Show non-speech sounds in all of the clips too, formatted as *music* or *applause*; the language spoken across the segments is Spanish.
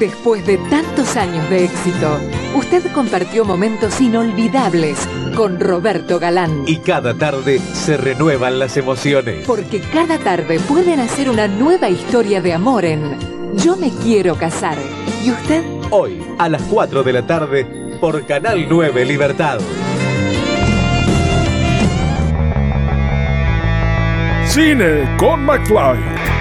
Después de tantos años de éxito, usted compartió momentos inolvidables con Roberto Galán. Y cada tarde se renuevan las emociones. Porque cada tarde pueden hacer una nueva historia de amor en Yo me quiero casar. ¿Y usted? Hoy, a las 4 de la tarde, por Canal 9 Libertad. Cine con McFly.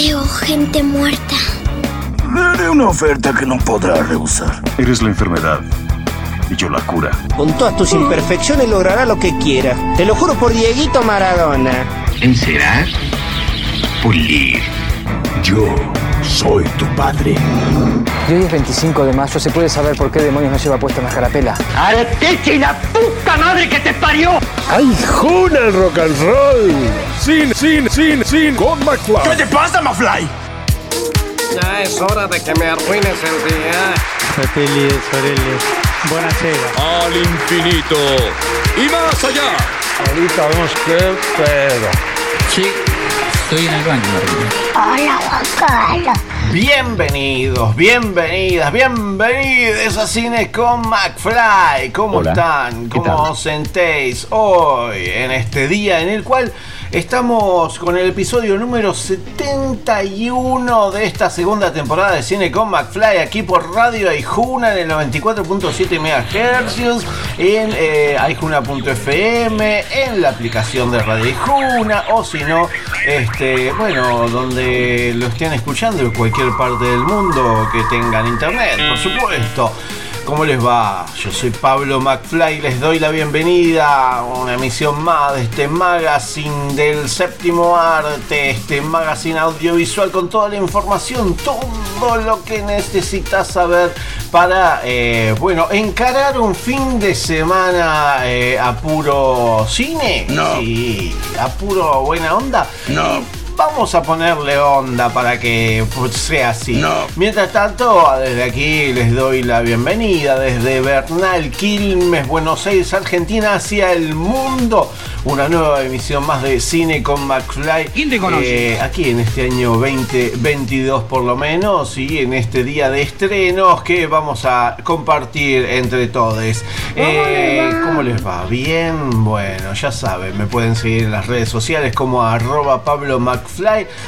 Veo gente muerta. Le haré una oferta que no podrá rehusar. Eres la enfermedad y yo la cura. Con todas tus imperfecciones logrará lo que quiera. Te lo juro por Dieguito Maradona. Encerar, pulir. Yo soy tu padre. Y hoy es 25 de mayo, ¿se puede saber por qué demonios no lleva puesta una carapela? ¡Arteche y la puta madre que te parió! ¡Ay, juna el rock and roll! Sin, sin, sin, sin, con McFly. ¿Qué te pasa, McFly? Ya es hora de que me arruines el día. Feliz, Aurelio. Buenasera. Al infinito y más allá. Ahorita vemos qué pedo. Sí, estoy en el baño, Hola, Juan Carlos. Bienvenidos, bienvenidas, bienvenidos a Cine con McFly. ¿Cómo Hola. están? ¿Qué ¿Cómo os sentéis hoy en este día en el cual estamos con el episodio número 71 de esta segunda temporada de Cine con McFly aquí por Radio Aijuna en el 94.7 MHz, en eh, aijuna.fm, en la aplicación de Radio Aijuna o si no, este, bueno, donde lo estén escuchando en cualquier parte del mundo que tengan internet, por supuesto. ¿Cómo les va? Yo soy Pablo McFly, les doy la bienvenida a una emisión más de este magazine del séptimo arte, este magazine audiovisual con toda la información, todo lo que necesitas saber para, eh, bueno, encarar un fin de semana eh, a puro cine. No. Sí, a puro buena onda. No. Vamos a ponerle onda para que sea así. No. Mientras tanto, desde aquí les doy la bienvenida desde Bernal, Quilmes, Buenos Aires, Argentina, hacia el mundo. Una nueva emisión más de Cine con McFly. ¿Quién te conoce? Eh, aquí en este año 2022 por lo menos y en este día de estrenos que vamos a compartir entre todos. Eh, ¿Cómo les va? Bien, bueno, ya saben, me pueden seguir en las redes sociales como arroba Pablo McFly,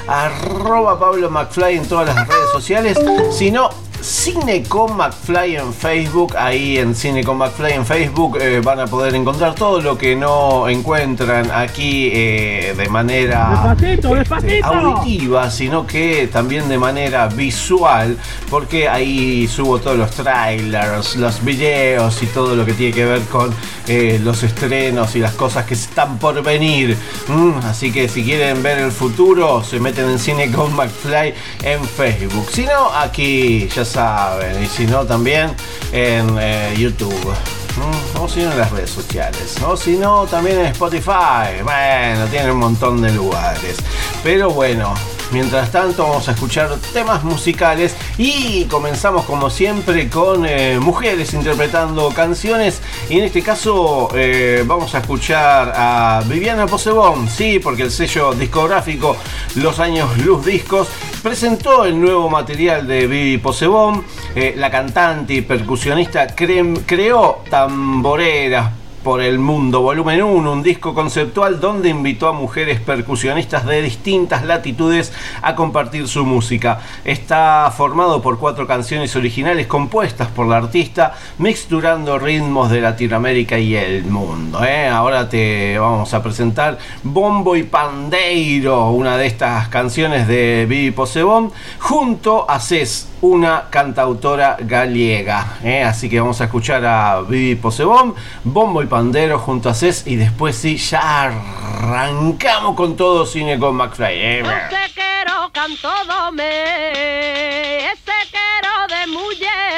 arroba Pablo McFly en todas las redes sociales. Si no, Cine con McFly en Facebook, ahí en Cine con McFly en Facebook eh, van a poder encontrar todo lo que no encuentran aquí eh, de manera Despacito, este, despacito. auditiva, sino que también de manera visual, porque ahí subo todos los trailers, los videos y todo lo que tiene que ver con eh, los estrenos y las cosas que están por venir. Mm, así que si quieren ver el futuro, se meten en Cine con McFly en Facebook. Si no, aquí ya saben, y si no, también en eh, YouTube. Mm, O si no en las redes sociales. O si no, también en Spotify. Bueno, tienen un montón de lugares. Pero bueno, mientras tanto vamos a escuchar temas musicales y comenzamos como siempre con eh, mujeres interpretando canciones. Y en este caso eh, vamos a escuchar a Viviana Posebón, sí, porque el sello discográfico Los Años Luz Discos presentó el nuevo material de Vivi Posebón. Eh, la cantante y percusionista cre- creó tamboreras por el Mundo, volumen 1, un disco conceptual donde invitó a mujeres percusionistas de distintas latitudes a compartir su música. Está formado por cuatro canciones originales compuestas por la artista, mixturando ritmos de Latinoamérica y el mundo. ¿eh? Ahora te vamos a presentar Bombo y Pandeiro, una de estas canciones de Vivi Posebón, junto a Cés, una cantautora gallega. ¿eh? Así que vamos a escuchar a Vivi Posebón, Bombo y Pandero junto a Cés y después sí, ya arrancamos con todo cine con McFly. ¿eh? Ese quero canto dome, ese quero de mujer.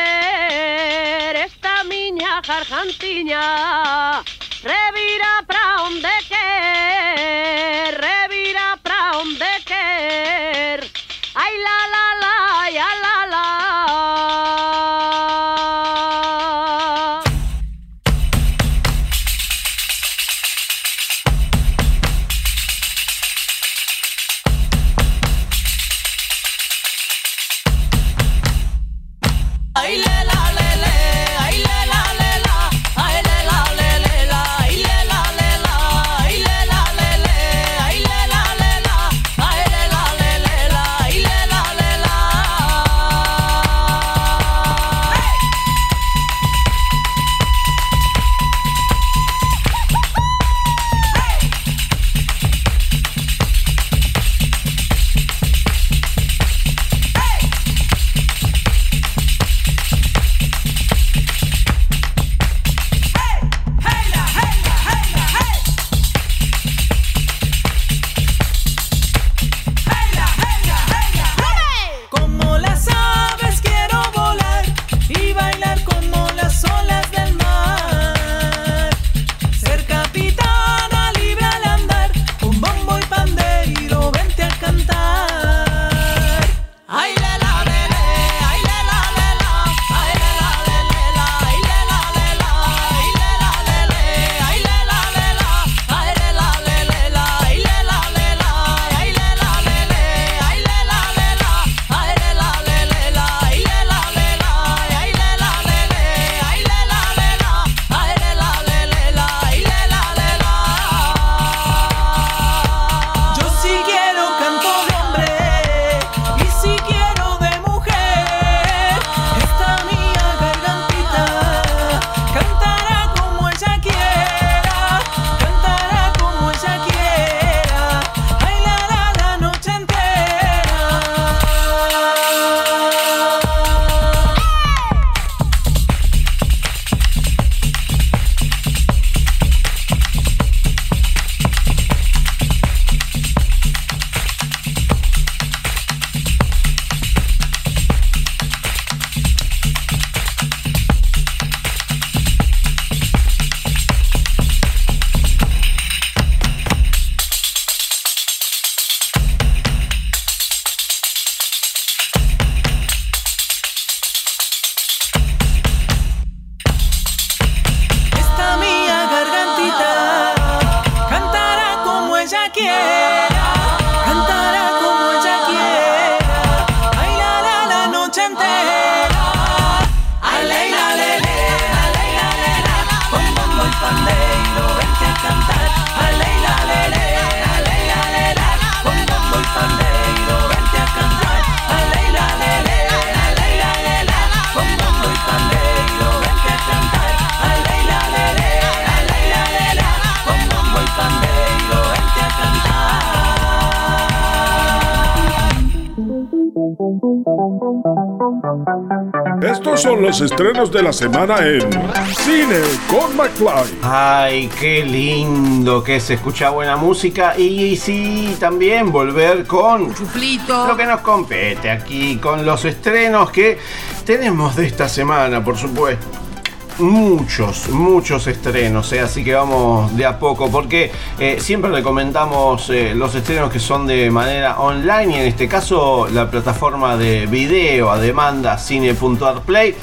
sargentinha, revira pra onde quer, revira pra onde quer. Ai la la la, ai la la. Los estrenos de la semana en Cine con McFly. Ay, qué lindo que se escucha buena música y, sí, también volver con lo que nos compete aquí, con los estrenos que tenemos de esta semana, por supuesto. Muchos, muchos estrenos, eh, así que vamos de a poco, porque eh, siempre recomendamos eh, los estrenos que son de manera online y en este caso la plataforma de video a demanda cine.arplay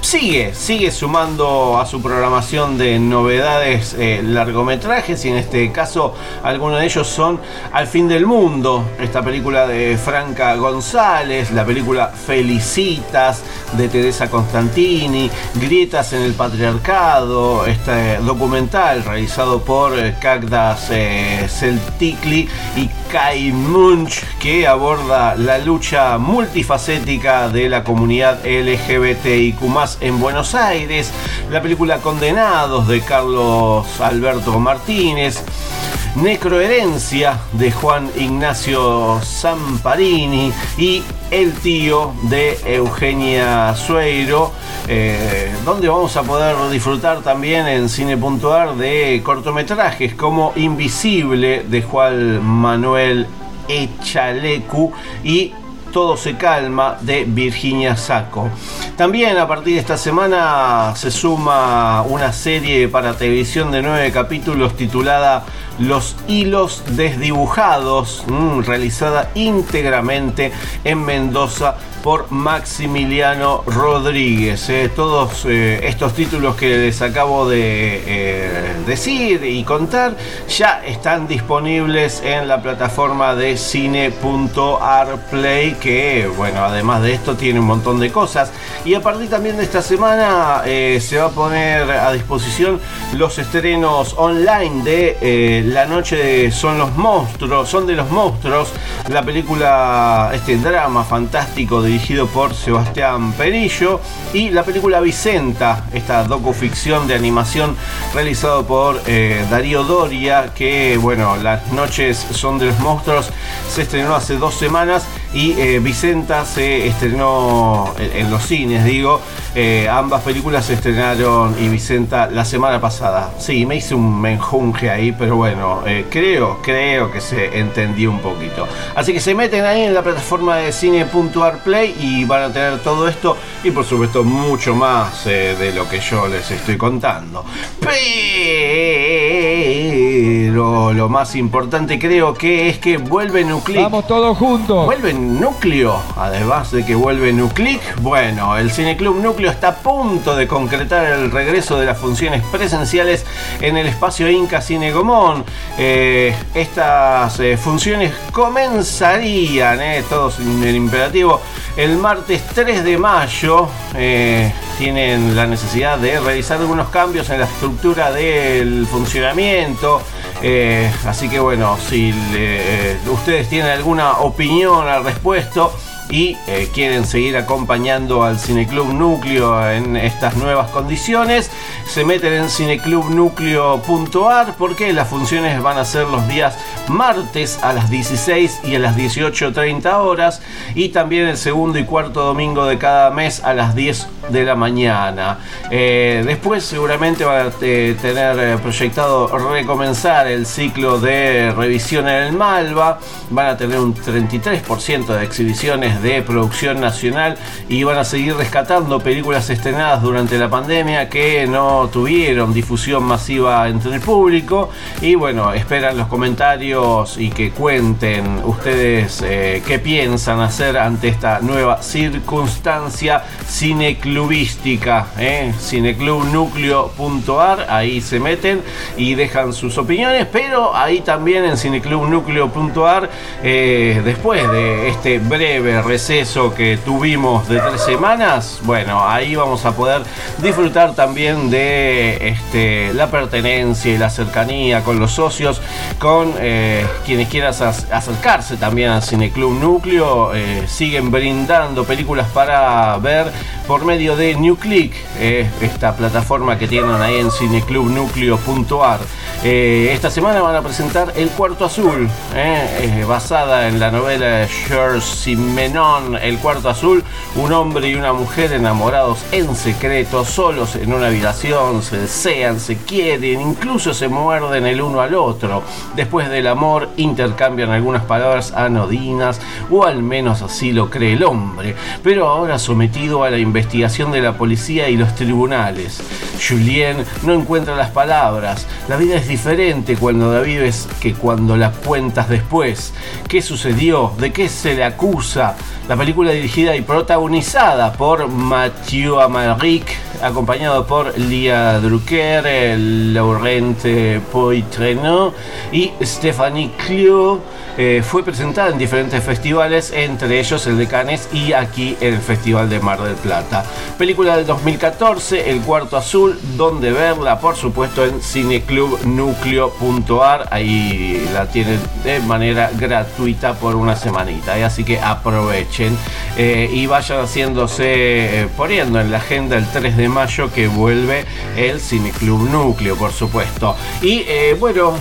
sigue, sigue sumando a su programación de novedades eh, largometrajes y en este caso algunos de ellos son Al fin del mundo, esta película de Franca González, la película Felicitas de Teresa Constantini, Grietas en el Patriarcado, este documental realizado por eh, Cagdas eh, Celticli y Kai Munch que aborda la lucha multifacética de la comunidad LGBTIQ en Buenos Aires, la película Condenados de Carlos Alberto Martínez, Necroherencia de Juan Ignacio Zamparini y El tío de Eugenia Sueiro, eh, donde vamos a poder disfrutar también en cine.ar de cortometrajes como Invisible de Juan Manuel Echalecu y Todo se calma de Virginia Sacco. También a partir de esta semana se suma una serie para televisión de nueve capítulos titulada Los hilos desdibujados, mm, realizada íntegramente en Mendoza por Maximiliano Rodríguez. eh. Todos eh, estos títulos que les acabo de eh, decir y contar ya están disponibles en la plataforma de cine.arplay que bueno, además de esto tiene un montón de cosas. Y a partir también de esta semana se va a poner a disposición los estrenos online de La Noche de Son los Monstruos, son de los monstruos, la película, este drama fantástico dirigido por Sebastián Perillo y la película Vicenta, esta docuficción de animación realizado por eh, Darío Doria, que bueno, Las Noches Son de los Monstruos se estrenó hace dos semanas y eh, Vicenta se estrenó en, los cines, digo. Eh, ambas películas se estrenaron y Vicenta la semana pasada. Sí, me hice un menjunje ahí, pero bueno, eh, creo, creo que se entendió un poquito. Así que se meten ahí en la plataforma de cine.arplay y van a tener todo esto y por supuesto mucho más de lo que yo les estoy contando. Lo más importante creo que es que vuelve Nuclic. Vamos todos juntos. Vuelve Núcleo, además de que vuelve Nuclic. Bueno, el Cineclub Núcleo está a punto de concretar el regreso de las funciones presenciales en el espacio Inca Cine Gomón. Eh, estas eh, funciones comenzarían, eh, todos en el imperativo, el martes 3 de mayo. Tienen la necesidad de realizar algunos cambios en la estructura del funcionamiento. Eh, así que bueno, si eh, ustedes tienen alguna opinión al respecto y eh, quieren seguir acompañando al Cineclub Núcleo en estas nuevas condiciones, se meten en cineclubnucleo.ar porque las funciones van a ser los días martes a las 16 y a las 18.30 horas y también el segundo y cuarto domingo de cada mes a las 10 de la mañana. Eh, después seguramente van a tener eh, proyectado recomenzar el ciclo de revisión en el Malva, van a tener un 33% de exhibiciones de producción nacional y van a seguir rescatando películas estrenadas durante la pandemia que no tuvieron difusión masiva entre el público y bueno, esperan los comentarios y que cuenten ustedes eh, qué piensan hacer ante esta nueva circunstancia cineclubística, ¿eh? cineclubnucleo.ar, ahí se meten y dejan sus opiniones, pero ahí también en cineclubnucleo.ar, eh, después de este breve receso que tuvimos de tres semanas, bueno, ahí vamos a poder disfrutar también de este, la pertenencia y la cercanía con los socios, con eh, quienes quieran ac- acercarse también al Cineclub Núcleo, eh, siguen brindando películas para ver por medio de NewClick, eh, esta plataforma que tienen ahí en cineclubnucleo.ar. Esta semana van a presentar El Cuarto Azul, basada en la novela de George El Cuarto Azul, un hombre y una mujer enamorados en secreto, solos en una habitación, se desean, se quieren, incluso se muerden el uno al otro. Después del amor intercambian algunas palabras anodinas, o al menos así lo cree el hombre, pero ahora sometido a la investigación de la policía y los tribunales. Julien no encuentra las palabras. La vida es diferente cuando la vives que cuando la cuentas después. ¿Qué sucedió? ¿De qué se le acusa? La película dirigida y protagonizada por Mathieu Amalric, acompañado por Lia Drucker, Laurent Poitrenot y Stéphanie Clio. eh, fue presentada en diferentes festivales, entre ellos el de Cannes y aquí el Festival de Mar del Plata. Película del 2014, El Cuarto Azul, donde verla, por supuesto, en cineclubnucleo.ar. Ahí la tienen de manera gratuita por una semanita. Así que aprovechen eh, y vayan haciéndose, eh, poniendo en la agenda el 3 de mayo que vuelve el Cineclub Núcleo, por supuesto. Y eh, bueno,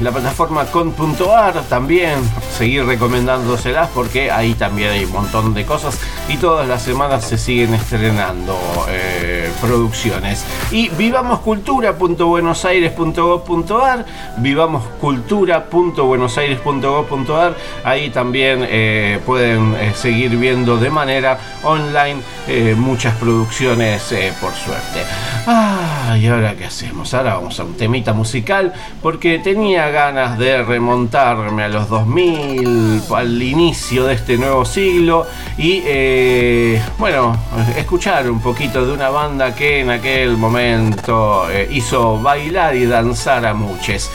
la plataforma con.ar también, seguir recomendándoselas porque ahí también hay un montón de cosas y todas las semanas se siguen estrenando producciones. Y vivamoscultura.buenosaires.gov.ar, vivamoscultura.buenosaires.gov.ar, ahí también pueden seguir viendo de manera online eh, muchas producciones eh, por suerte. Ah, ¿y ahora qué hacemos? Ahora vamos a un temita musical porque tenía ganas de remontarme a los 2000, al inicio de este nuevo siglo y eh, bueno, escuchar un poquito de una banda que en aquel momento eh, hizo bailar y danzar a muchos.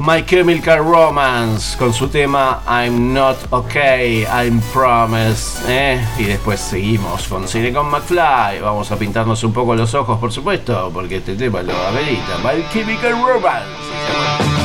My Chemical Romance con su tema I'm Not Okay, I'm ¿eh? Y después seguimos con Cine con McFly. Vamos a pintarnos un poco los ojos, por supuesto, porque este tema lo amerita. My Chemical Romance.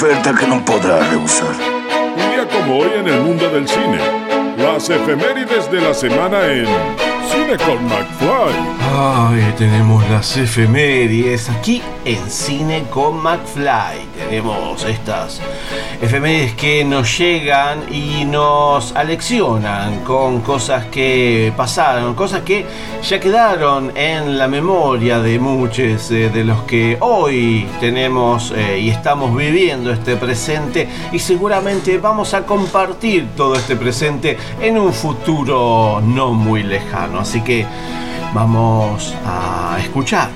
Oferta que no podrá rehusar. Un día como hoy en el mundo del cine. Las efemérides de la semana en Cine con McFly. Tenemos las efemérides aquí en Cine con McFly. Tenemos estas efemérides que nos llegan y nos aleccionan con cosas que pasaron, cosas que ya quedaron en la memoria de muchos eh, de los que hoy tenemos eh, y estamos viviendo este presente y seguramente vamos a compartir todo este presente en un futuro no muy lejano. Así que vamos a escuchar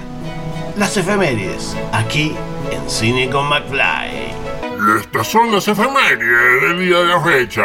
las efemérides aquí en Cine con McFly. Estas son las efemérides del día de la fecha.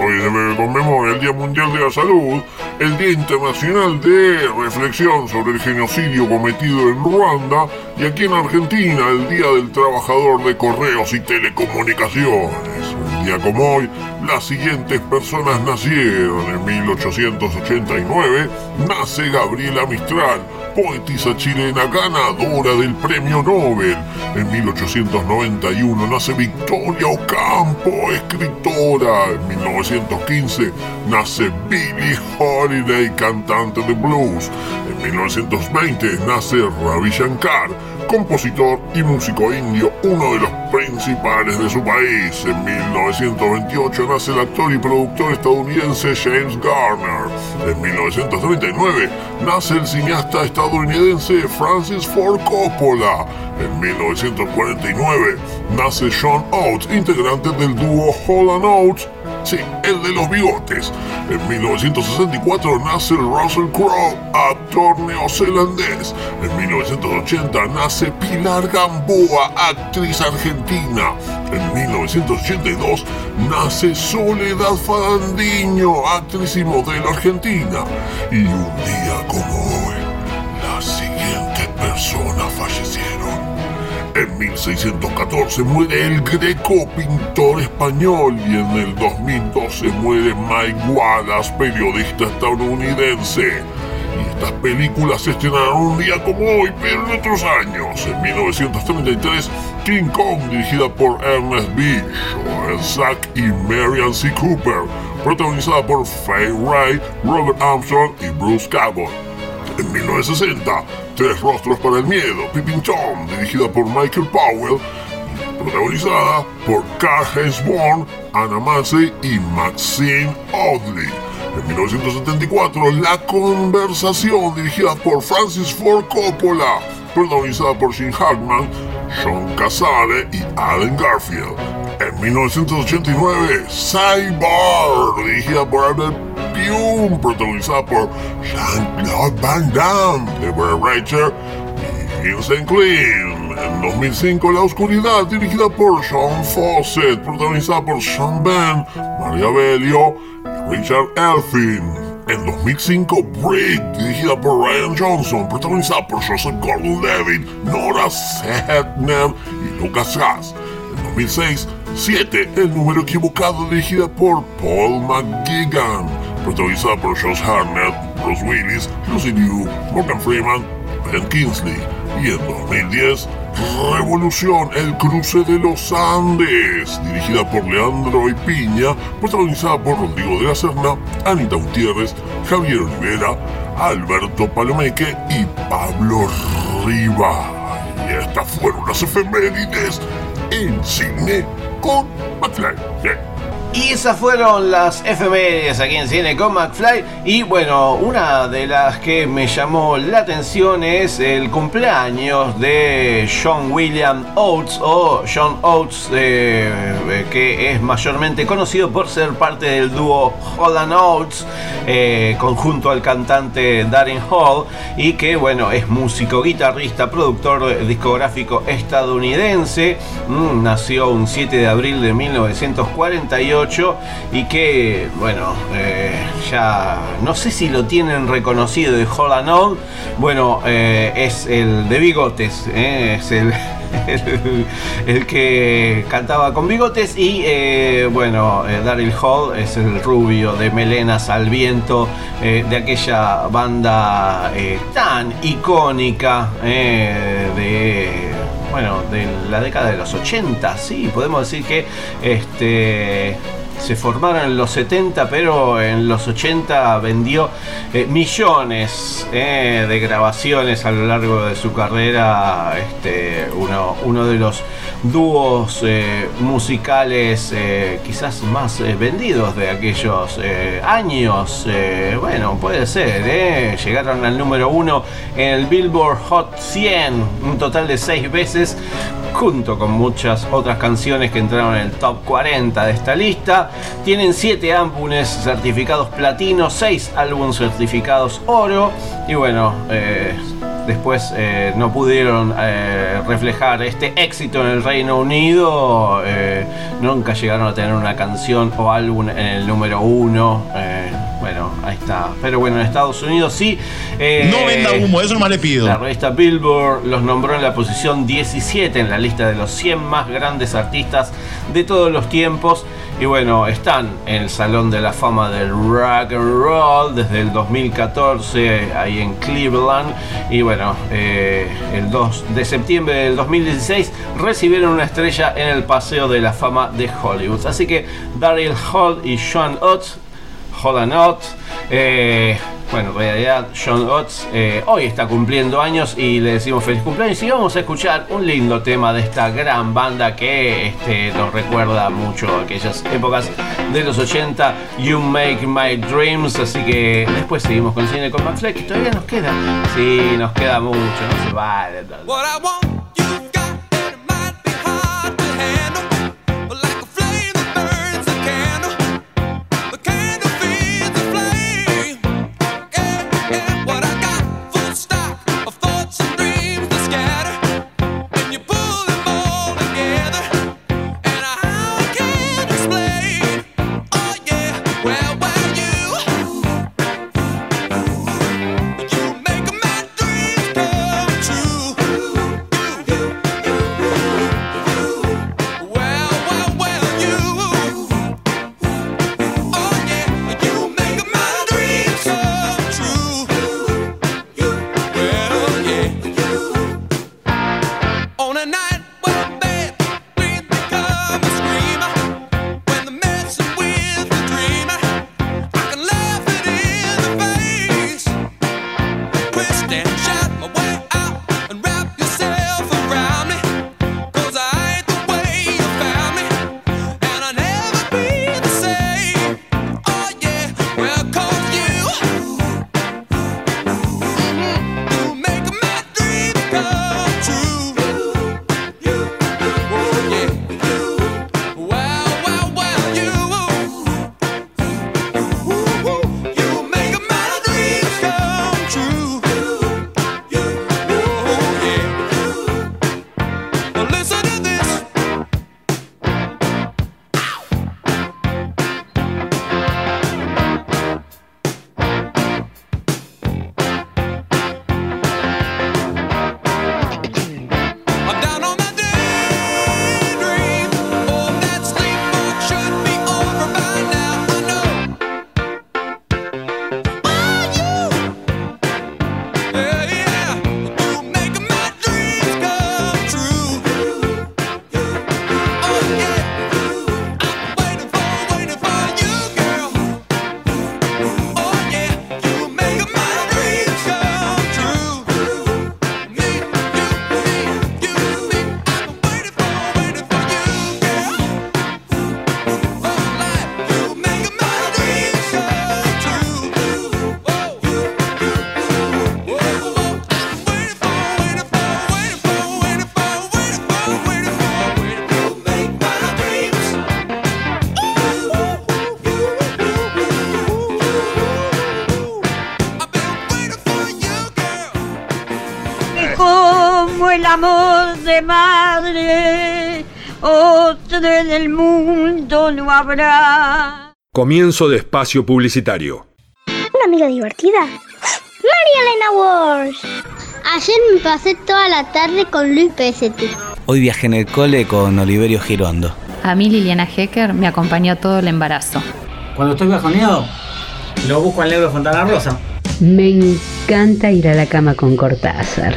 Hoy se conmemora el Día Mundial de la Salud, el Día Internacional de Reflexión sobre el genocidio cometido en Ruanda y aquí en Argentina el Día del Trabajador de Correos y Telecomunicaciones. Un día como hoy, las siguientes personas nacieron. En 1889 nace Gabriela Mistral, poetisa chilena ganadora del Premio Nobel. En 1891 nace Victoria Ocampo, escritora. En 1915 nace Billie Holiday, cantante de blues. En 1920 nace Ravi Shankar, compositor y músico indio, uno de los principales de su país. En 1928 nace el actor y productor estadounidense James Garner. En 1939 nace el cineasta estadounidense Francis Ford Coppola. En 1949 nace Sean Oates, integrante del dúo Hall Oates Sí, el de los bigotes. En 1964 nace Russell Crowe, actor neozelandés. En 1980 nace Pilar Gamboa, actriz argentina. En 1982 nace Soledad Farandiño, actriz y modelo argentina. Y un día como hoy, las siguientes personas fallecieron. En 1614 muere el Greco, pintor español, y en el 2012 muere Mike Wallace, periodista estadounidense. Y estas películas se estrenaron un día como hoy, pero en otros años. En 1933, King Kong, dirigida por Ernest B. Joel Zack y Marian C. Cooper, protagonizada por Faye Wright, Robert Armstrong y Bruce Cabot. En 1960, Tres Rostros para el Miedo, Tom, dirigida por Michael Powell, protagonizada por Carl Hensborn, Anna Massey y Maxine Audley. En 1974, La Conversación, dirigida por Francis Ford Coppola, protagonizada por Jim Hackman, Sean Casale y Alan Garfield. En 1989, Cyborg, dirigida por Albert Pyun, protagonizada por Jean-Claude Van Damme, Deborah Reicher y Vincent Clean. En 2005, La Oscuridad, dirigida por Sean Fawcett, protagonizada por Sean Penn, Maria Bello y Richard Elfin. En 2005, Brick, dirigida por Ryan Johnson, protagonizada por Joseph Gordon-Levitt, Nora Setner y Lucas Haas. En 2006, 7, El número equivocado, dirigida por Paul McGuigan, protagonizada por Josh Hartnett, Bruce Willis, Lucy Liu, Morgan Freeman, Ben Kingsley. Y en 2010, Revolución, el cruce de los Andes, dirigida por Leandro y Piña, protagonizada por Rodrigo de la Serna, Anita Gutiérrez, Javier Olivera, Alberto Palomeque y Pablo Riva. Y estas fueron las efemérides en cine con McFly. Y esas fueron las efemérides aquí en Cine con McFly. Y bueno, una de las que me llamó la atención es el cumpleaños de John William Oates o John Oates, eh, eh, que es mayormente conocido por ser parte del dúo Hall Oates, eh, conjunto al cantante Darren Hall, y que bueno, es músico, guitarrista, productor discográfico estadounidense. Mm, nació un 7 de abril de 1948 y que, bueno, eh, ya no sé si lo tienen reconocido de Holland On. Bueno, eh, es el de bigotes, eh, es el, *laughs* el, que cantaba con bigotes y bueno, Daryl Hall es el rubio de melenas al viento de aquella banda tan icónica de bueno, de la década de los 80, sí, podemos decir que este se formaron en los 70, pero en los 80 vendió eh, millones eh, de grabaciones a lo largo de su carrera. Este, uno, uno de los dúos eh, musicales quizás más vendidos de aquellos años. Bueno, puede ser, llegaron al número uno en el Billboard Hot 100, un total de seis veces, junto con muchas otras canciones que entraron en el top 40 de esta lista. Tienen 7 álbumes certificados platino, 6 álbumes certificados oro. Y bueno, eh, después eh, no pudieron eh, reflejar este éxito en el Reino Unido. nunca llegaron a tener una canción o álbum en el número 1 bueno, ahí está. Pero bueno, en Estados Unidos sí. eh, No venda humo, eso nomás le pido. La revista Billboard los nombró en la posición 17 en la lista de los 100 más grandes artistas de todos los tiempos. Y bueno, están en el Salón de la Fama del Rock and Roll desde el 2014 ahí en Cleveland. Y bueno, eh, el 2 de septiembre del 2016 recibieron una estrella en el Paseo de la Fama de Hollywood. Así que Daryl Hall y Sean Oates Hold Not. Eh, bueno, en realidad John Oates eh, hoy está cumpliendo años y le decimos feliz cumpleaños y vamos a escuchar un lindo tema de esta gran banda que este, nos recuerda mucho a aquellas épocas de los 80, You Make My Dreams, así que después seguimos con Cine con Max Fleck, que todavía nos queda, sí, nos queda mucho, no se vale. Amor de madre, otro en el mundo no habrá. Comienzo de espacio publicitario. ¿Una amiga divertida? María Elena Wars. Ayer me pasé toda la tarde con Luis PST. Hoy viajé en el cole con Oliverio Girondo. A mí Liliana Hecker me acompañó todo el embarazo. Cuando estoy bajoneado, lo busco en Negro Fontana Rosa. Me encanta ir a la cama con Cortázar.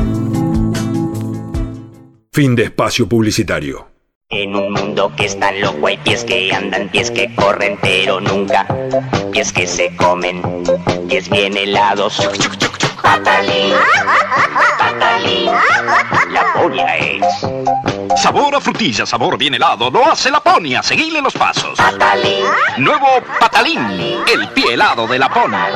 Fin de espacio publicitario. En un mundo que está loco hay pies que andan, pies que corren, pero nunca pies que se comen, pies bien helados. Patalín, patalín, la ponia es. Sabor a frutilla, sabor bien helado, lo hace la ponia, seguile los pasos. Patalín. Nuevo Patalín, el pie helado de la ponia.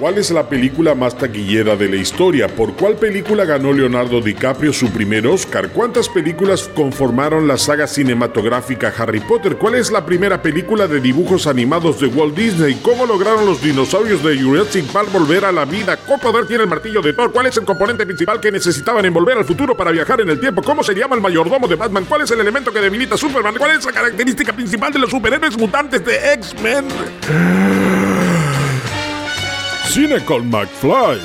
¿Cuál es la película más taquillera de la historia? ¿Por cuál película ganó Leonardo DiCaprio su primer Oscar? ¿Cuántas películas conformaron la saga cinematográfica Harry Potter? ¿Cuál es la primera película de dibujos animados de Walt Disney? ¿Cómo lograron los dinosaurios de Jurassic Park volver a la vida? ¿Qué poder tiene el martillo de Thor? ¿Cuál es el componente principal que necesitaban en volver al futuro para viajar en el tiempo? ¿Cómo se llama el mayordomo de Batman? ¿Cuál es el elemento que debilita Superman? ¿Cuál es la característica principal de los superhéroes mutantes de X-Men? *sighs* Cine con McFly.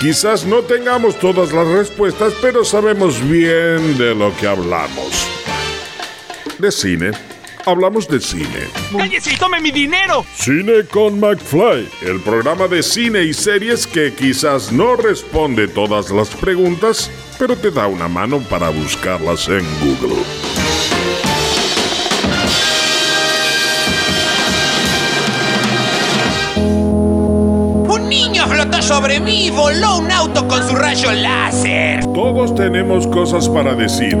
Quizás no tengamos todas las respuestas, pero sabemos bien de lo que hablamos. De cine. Hablamos de cine. ¡Cállese y tome mi dinero! Cine con McFly, el programa de cine y series que quizás no responde todas las preguntas, pero te da una mano para buscarlas en Google. ¡Un niño flotó sobre mí y voló un auto con su rayo láser! Todos tenemos cosas para decir.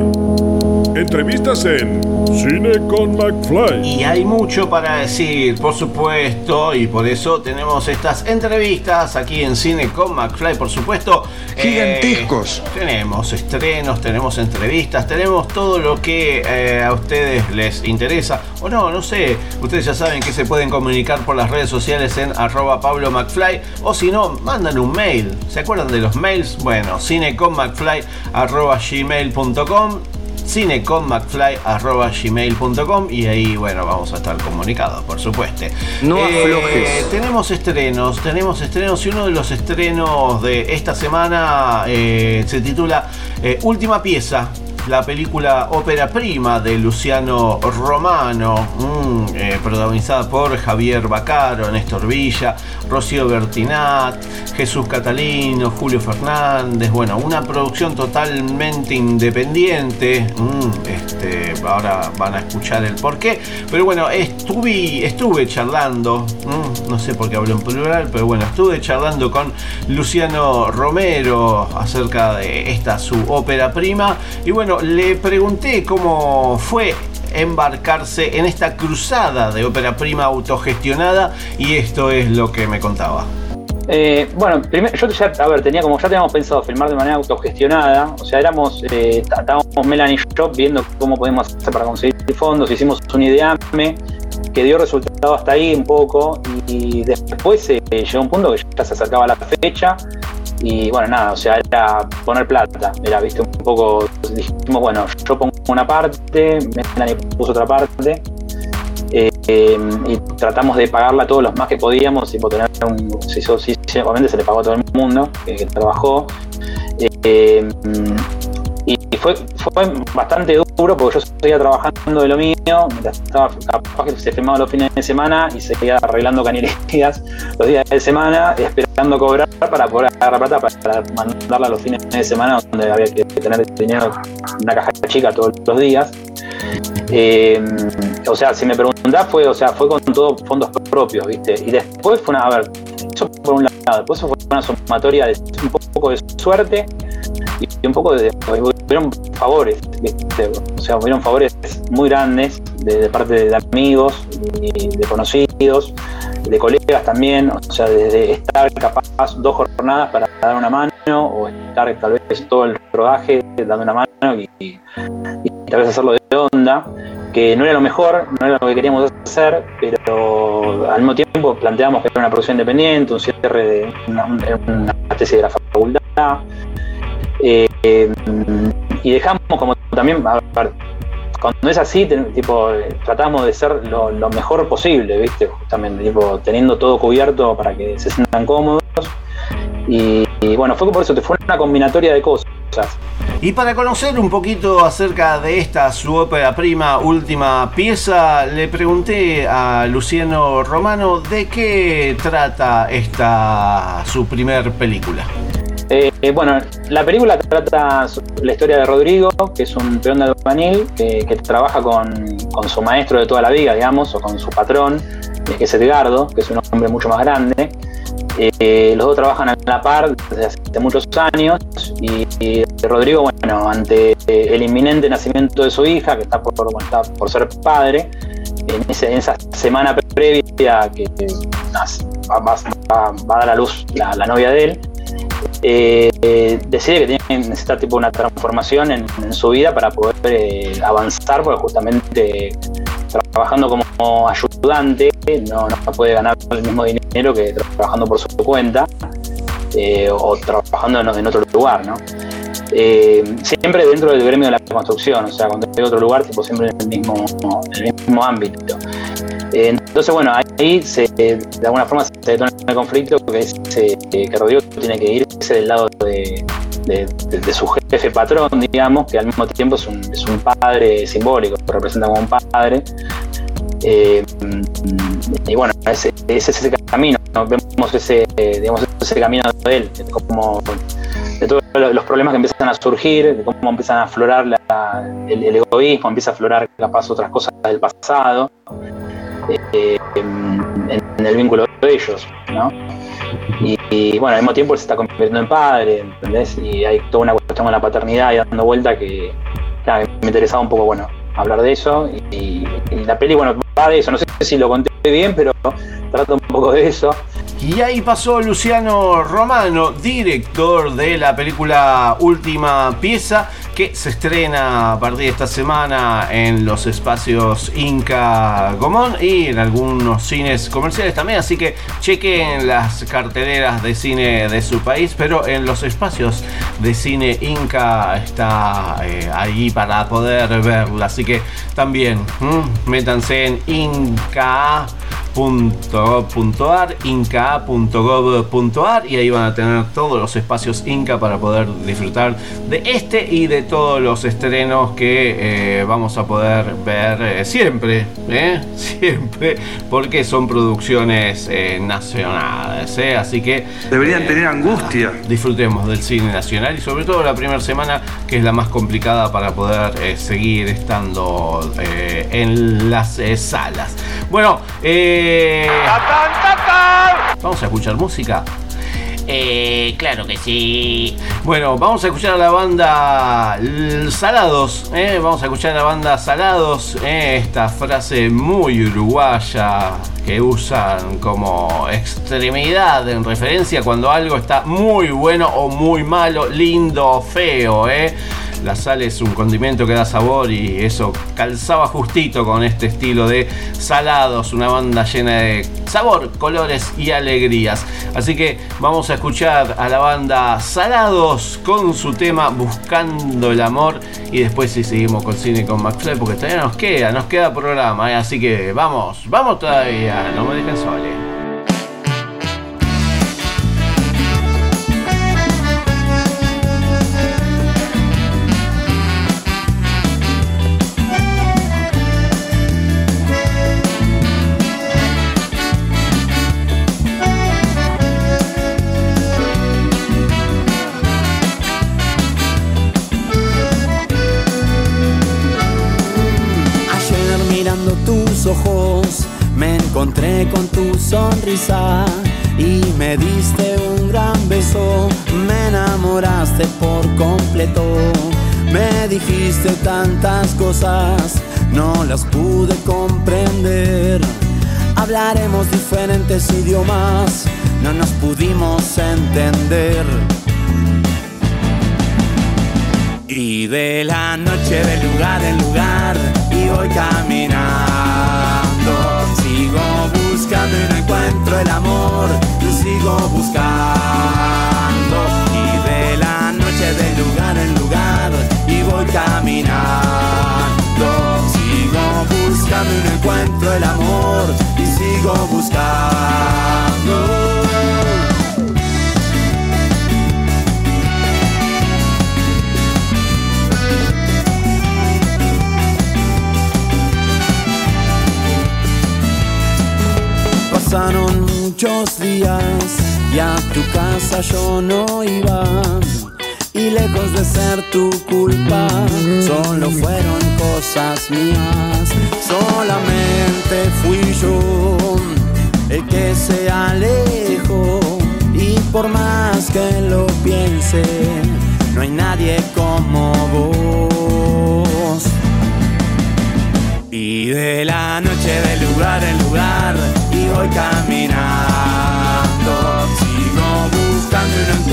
Entrevistas en Cine con McFly. Y hay mucho para decir, por supuesto, y por eso tenemos estas entrevistas aquí en Cine con McFly, por supuesto. Gigantescos. Eh, tenemos estrenos, tenemos entrevistas, tenemos todo lo que eh, a ustedes les interesa. O no, no sé, ustedes ya saben que se pueden comunicar por las redes sociales en arroba Pablo McFly, o si no, mandan un mail. ¿Se acuerdan de los mails? Bueno, cineconmcfly arroba gmail.com cineconmcfly.gmail.com y ahí, bueno, vamos a estar comunicados, por supuesto. No aflojes. Tenemos estrenos, tenemos estrenos y uno de los estrenos de esta semana eh, se titula eh, Última pieza. La película ópera prima de Luciano Romano, mm, eh, protagonizada por Javier Bacaro, Néstor Villa, Rocío Bertinat, Jesús Catalino, Julio Fernández. Bueno, una producción totalmente independiente. Mm, este, ahora van a escuchar el porqué. Pero bueno, estuve, estuve charlando, mm, no sé por qué hablo en plural, pero bueno, estuve charlando con Luciano Romero acerca de esta su ópera prima. Y bueno, le pregunté cómo fue embarcarse en esta cruzada de ópera prima autogestionada y esto es lo que me contaba. Eh, bueno, primero, yo ya, a ver, tenía como ya teníamos pensado filmar de manera autogestionada, o sea, éramos, eh, estábamos Melanie y yo viendo cómo podemos hacer para conseguir fondos, hicimos un ideame que dio resultado hasta ahí un poco y después eh, llegó un punto que ya se acercaba la fecha y bueno, nada, o sea, era poner plata, era, viste, un poco, dijimos, bueno, yo pongo una parte, Melanie puso otra parte, eh, eh, y tratamos de pagarla todos los más que podíamos y por tener un, se hizo, sí, obviamente se le pagó a todo el mundo que, que trabajó. Eh, y fue, fue bastante duro porque yo seguía trabajando de lo mío, estaba capaz que se filmaba los fines de semana y seguía arreglando cañerías los días de semana, esperando cobrar para poder agarrar plata para mandarla los fines de semana donde había que tener dinero una caja chica todos los días. Eh, o sea, si me preguntás, fue, o sea, fue con todos fondos propios, ¿viste? Y después fue una, a ver, eso por un lado, después fue una sumatoria de un poco de suerte y un poco de, hubieron favores, o sea, hubieron favores muy grandes de, parte de amigos y de conocidos de colegas también, o sea, desde estar capaz dos jornadas para dar una mano o estar tal vez todo el rodaje dando una mano y, tal vez hacerlo de onda, que no era lo mejor, no era lo que queríamos hacer, pero al mismo tiempo planteamos que era una producción independiente, un cierre de una tesis de la facultad. Eh, eh, y dejamos como también, a ver, cuando es así, tipo, eh, tratamos de ser lo, mejor posible, ¿viste? Justamente, tipo, teniendo todo cubierto para que se sientan cómodos. Y, bueno, fue por eso, fue una combinatoria de cosas. Y para conocer un poquito acerca de esta, su ópera prima, última pieza, le pregunté a Luciano Romano de qué trata esta, su primer película. Eh, eh, bueno, la película trata la historia de Rodrigo, que es un peón de albañil que, trabaja con, con su maestro de toda la vida, digamos, o con su patrón, que es Edgardo, que es un hombre mucho más grande. Eh, los dos trabajan a la par desde hace muchos años y, Rodrigo, bueno, ante el inminente nacimiento de su hija, que está por, por ser padre, en, ese- en esa semana previa que, va, a dar a luz la novia de él, eh, decide que tiene, necesita tipo una transformación en, su vida para poder eh, avanzar, porque justamente trabajando como ayudante no, no puede ganar el mismo dinero que trabajando por su cuenta eh, o trabajando en, en otro lugar, ¿no? Eh, siempre dentro del gremio de la construcción, o sea, cuando hay otro lugar, tipo siempre en el mismo, el mismo ámbito. Eh, entonces, bueno, ahí se, de alguna forma se detona el conflicto que es eh, que Rodrigo tiene que irse del lado de, de- su jefe patrón, digamos, que al mismo tiempo es un, padre simbólico, que representa como un padre. Eh, y bueno, ese, ese es ese camino, ¿no? vemos ese, digamos, ese camino de él, de cómo- de todos lo- los problemas que empiezan a surgir, de cómo empiezan a aflorar la- el, egoísmo, empieza a aflorar capaz otras cosas del pasado, eh, en, en el vínculo de ellos, ¿no? Y, bueno, al mismo tiempo él se está convirtiendo en padre, ¿entendés? Y hay toda una cuestión con la paternidad y dando vuelta que, me interesaba un poco, bueno, hablar de eso. Y, y la peli, bueno, va de eso. No sé si lo conté bien, pero trata un poco de eso. Y ahí pasó Luciano Romano, director de la película Última Pieza, que se estrena a partir de esta semana en los espacios Inca Gomón y en algunos cines comerciales también. Así que chequen las carteleras de cine de su país, pero en los espacios de cine Inca está eh, ahí para poder verla. Así que también métanse en Inca inca.gov.ar, inca.gov.ar y ahí van a tener todos los espacios Inca para poder disfrutar de este y de todos los estrenos que eh, vamos a poder ver eh, siempre, ¿eh? *laughs* siempre, porque son producciones eh, nacionales, así que Deberían tener angustia. disfrutemos del cine nacional y sobre todo la primera semana que es la más complicada para poder seguir estando en las salas. Bueno, eh, vamos a escuchar música. Eh, claro que sí. Bueno, vamos a escuchar a la banda Salados, ¿eh? vamos a escuchar a la banda Salados, ¿eh? esta frase muy uruguaya que usan como extremidad en referencia cuando algo está muy bueno o muy malo, lindo o feo. ¿eh? La sal es un condimento que da sabor y eso calzaba justito con este estilo de Salados, una banda llena de sabor, colores y alegrías. Así que vamos a escuchar a la banda Salados con su tema Buscando el Amor y después si seguimos con cine con McFly porque todavía nos queda, nos queda programa, ¿eh? así que vamos, vamos todavía, no me dejen sole. Me dijiste tantas cosas, no las pude comprender. Hablaremos diferentes idiomas, no nos pudimos entender. Y de la noche de lugar en lugar y voy caminando. Sigo buscando y no encuentro el amor, y sigo buscando. Y de la noche de lugar en lugar voy caminando. Sigo buscando y no encuentro el amor y sigo buscando. Pasaron muchos días y a tu casa yo no iba. Y lejos de ser tu culpa, solo fueron cosas mías. Solamente fui yo el que se alejó. Y por más que lo piense, no hay nadie como vos. Y de la noche de lugar en lugar y voy caminando.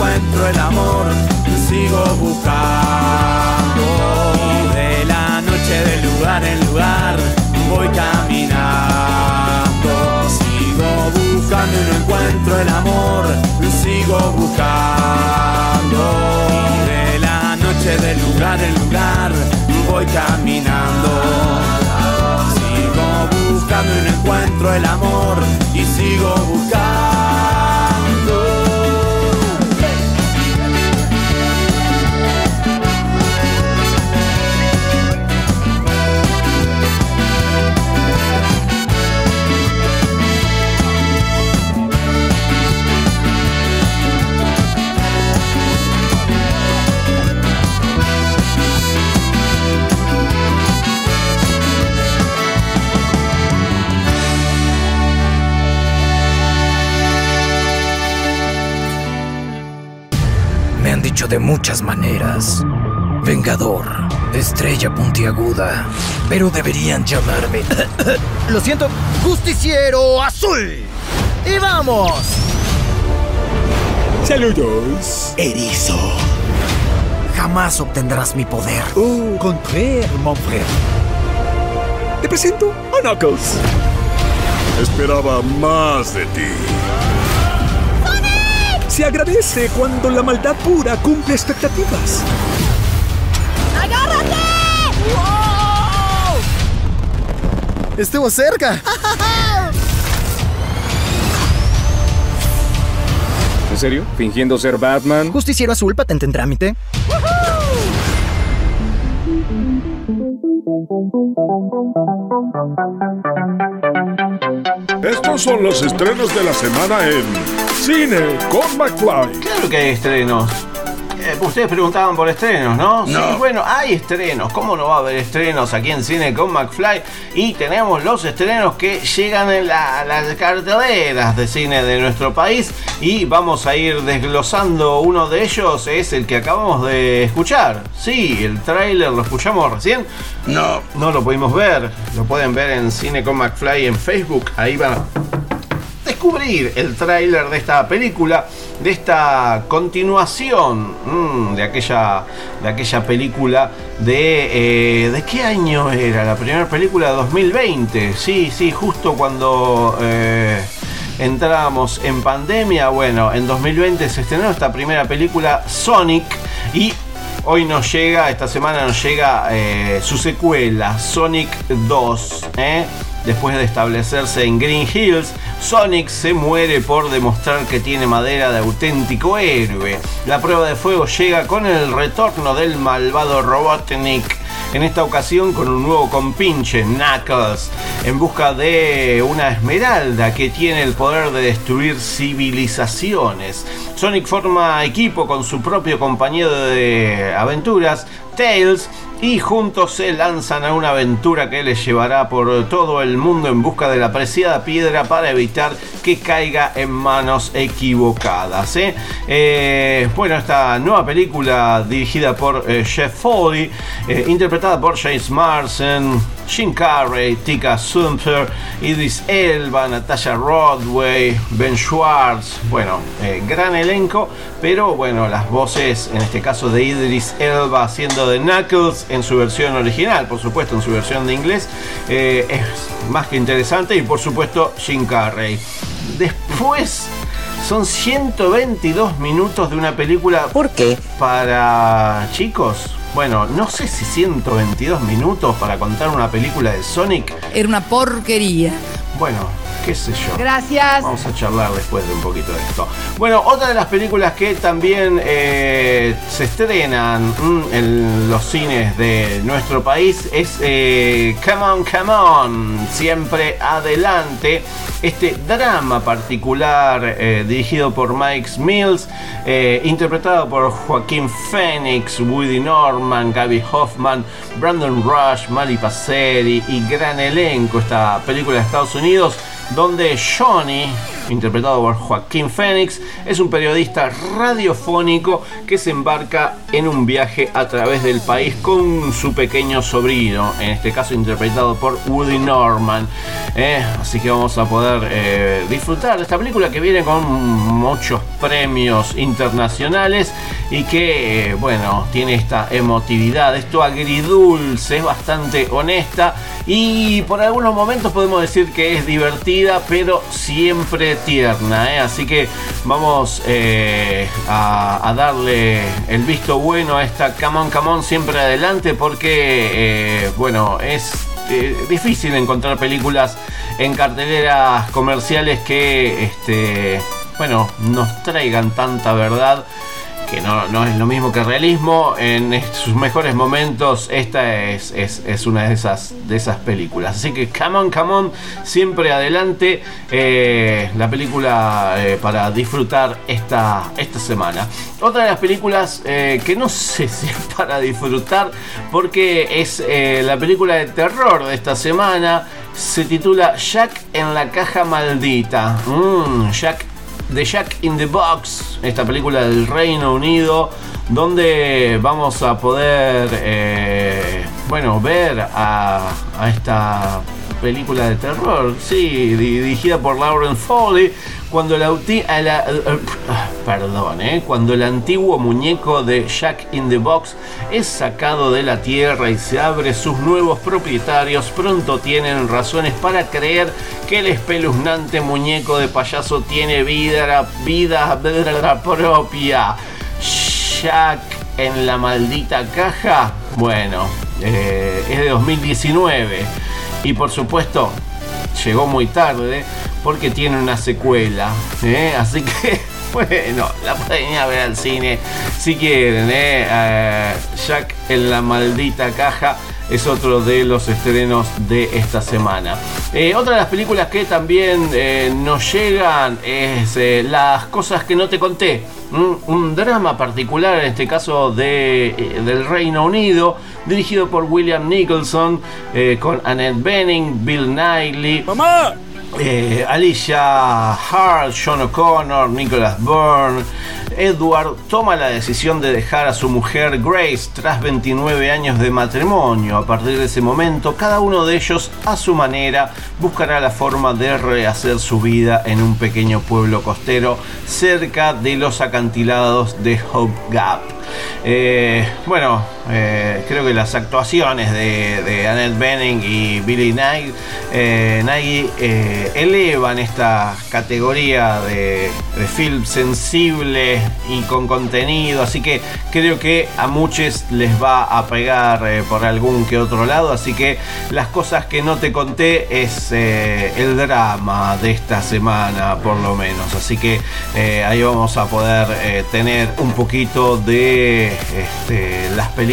Encuentro el amor, sigo buscando. De la noche de lugar en lugar voy caminando. Sigo buscando y no encuentro el amor, sigo buscando. De la noche de lugar en lugar voy caminando. Sigo buscando y no encuentro el amor y sigo buscando. De muchas maneras. Vengador, estrella puntiaguda. Pero deberían llamarme. *coughs* Lo siento, justiciero azul. ¡Y vamos! Saludos. Erizo. Jamás obtendrás mi poder. Oh, contraire, mon frère. Te presento a Knuckles. Esperaba más de ti. Se agradece cuando la maldad pura cumple expectativas. ¡Agárrate! Estuvo cerca. ¿En serio? ¿Fingiendo ser Batman? Justiciero azul, patente en trámite. Estos son los estrenos de la semana en Cine con McFly. Claro que hay estrenos. Eh, ustedes preguntaban por estrenos, ¿no? Sí, No. bueno, hay estrenos. ¿Cómo no va a haber estrenos aquí en Cine con McFly? Y tenemos los estrenos que llegan en la- las carteleras de cine de nuestro país. Y vamos a ir desglosando uno de ellos. Es el que acabamos de escuchar. Sí, el tráiler lo escuchamos recién. No. No lo pudimos ver. Lo pueden ver en Cine con McFly en Facebook. Ahí van a descubrir el tráiler de esta película, de esta continuación mm, de, aquella, de aquella película de... eh, ¿De qué año era? La primera película 2020. Sí, sí, justo cuando... eh, Entramos en pandemia, bueno, en 2020 se estrenó esta primera película Sonic y Hoy nos llega, esta semana nos llega eh, su secuela, Sonic 2. ¿eh? Después de establecerse en Green Hills, Sonic se muere por demostrar que tiene madera de auténtico héroe. La prueba de fuego llega con el retorno del malvado Robotnik. En esta ocasión con un nuevo compinche, Knuckles, en busca de una esmeralda que tiene el poder de destruir civilizaciones. Sonic forma equipo con su propio compañero de aventuras, Tails, y juntos se lanzan a una aventura que les llevará por todo el mundo en busca de la preciada piedra para evitar que caiga en manos equivocadas. ¿eh? Eh, bueno, esta nueva película dirigida por eh, Jeff Foley, interpretada por James Marsden, Jim Carrey, Tika Sumpter, Idris Elba, Natasha Rodway, Ben Schwartz. Bueno, gran elenco, pero bueno, las voces, en este caso de Idris Elba haciendo de Knuckles en su versión original, por supuesto en su versión de inglés, eh, es más que interesante y por supuesto Jim Carrey. Después son 122 minutos de una película. ¿Por qué? Para chicos. Bueno, no sé si 122 minutos para contar una película de Sonic. Era una porquería. Bueno, qué sé yo. Gracias. Vamos a charlar después de un poquito de esto. Bueno, otra de las películas que también eh, se estrenan mm, en los cines de nuestro país es eh, Come On, Come On, siempre adelante. Este drama particular eh, dirigido por Mike Mills, eh, interpretado por Joaquín Phoenix, Woody Norman, Gaby Hoffman, Brandon Rush, Mali Passeri y gran elenco. Esta película de Estados Unidos donde Johnny, interpretado por Joaquín Phoenix, es un periodista radiofónico que se embarca en un viaje a través del país con su pequeño sobrino, en este caso interpretado por Woody Norman. Eh, así que vamos a poder eh, disfrutar de esta película que viene con muchos premios internacionales y que, eh, bueno, tiene esta emotividad, esto agridulce, es bastante honesta y por algunos momentos podemos decir que es pero siempre tierna. ¿eh? Así que vamos eh, a, darle el visto bueno a esta Come On siempre adelante porque, eh, bueno, es difícil encontrar películas en carteleras comerciales que, este, bueno, nos traigan tanta verdad que no, no es lo mismo que realismo. En sus mejores momentos, esta es, es, es una de esas, de esas películas. Así que, come on, come on, siempre adelante. eh, la película eh, para disfrutar esta, esta semana. Otra de las películas eh, que no sé si es para disfrutar, porque es la película de terror de esta semana. Se titula Jack en la caja maldita. Mm, Jack The Jack in the Box, esta película del Reino Unido, donde vamos a poder, eh, bueno, ver a, a esta película de terror, sí, dirigida por Lauren Foley, cuando el la- eh, eh, perdón, eh, cuando el antiguo muñeco de Jack in the Box es sacado de la tierra y se abre sus nuevos propietarios, pronto tienen razones para creer que el espeluznante muñeco de payaso tiene vida, vida, vida *laughs* propia. Jack en la maldita caja, bueno, eh, es de 2019 y por supuesto llegó muy tarde porque tiene una secuela, ¿eh? así que *laughs* bueno, la pueden ir a ver al cine si quieren, ¿eh? Eh, Jack en la maldita caja es otro de los estrenos de esta semana. Eh, otra de las películas que también nos llegan es Las cosas que no te conté. Un, drama particular, en este caso de, del Reino Unido, dirigido por William Nicholson, con Annette Bening, Bill Nighy. ¡Mamá! Eh, Alicia Hart, John O'Connor, Nicholas Byrne. Edward toma la decisión de dejar a su mujer Grace tras 29 años de matrimonio. A partir de ese momento, cada uno de ellos, a su manera, buscará la forma de rehacer su vida en un pequeño pueblo costero cerca de los acantilados de Hope Gap. Eh, bueno, eh, creo que las actuaciones de, de Annette Bening y Billy eh, Nagy, eh, elevan esta categoría de, de film sensible y con contenido, así que creo que a muchos les va a pegar eh, por algún que otro lado, así que las cosas que no te conté es el drama de esta semana por lo menos, así que ahí vamos a poder tener un poquito de este, las películas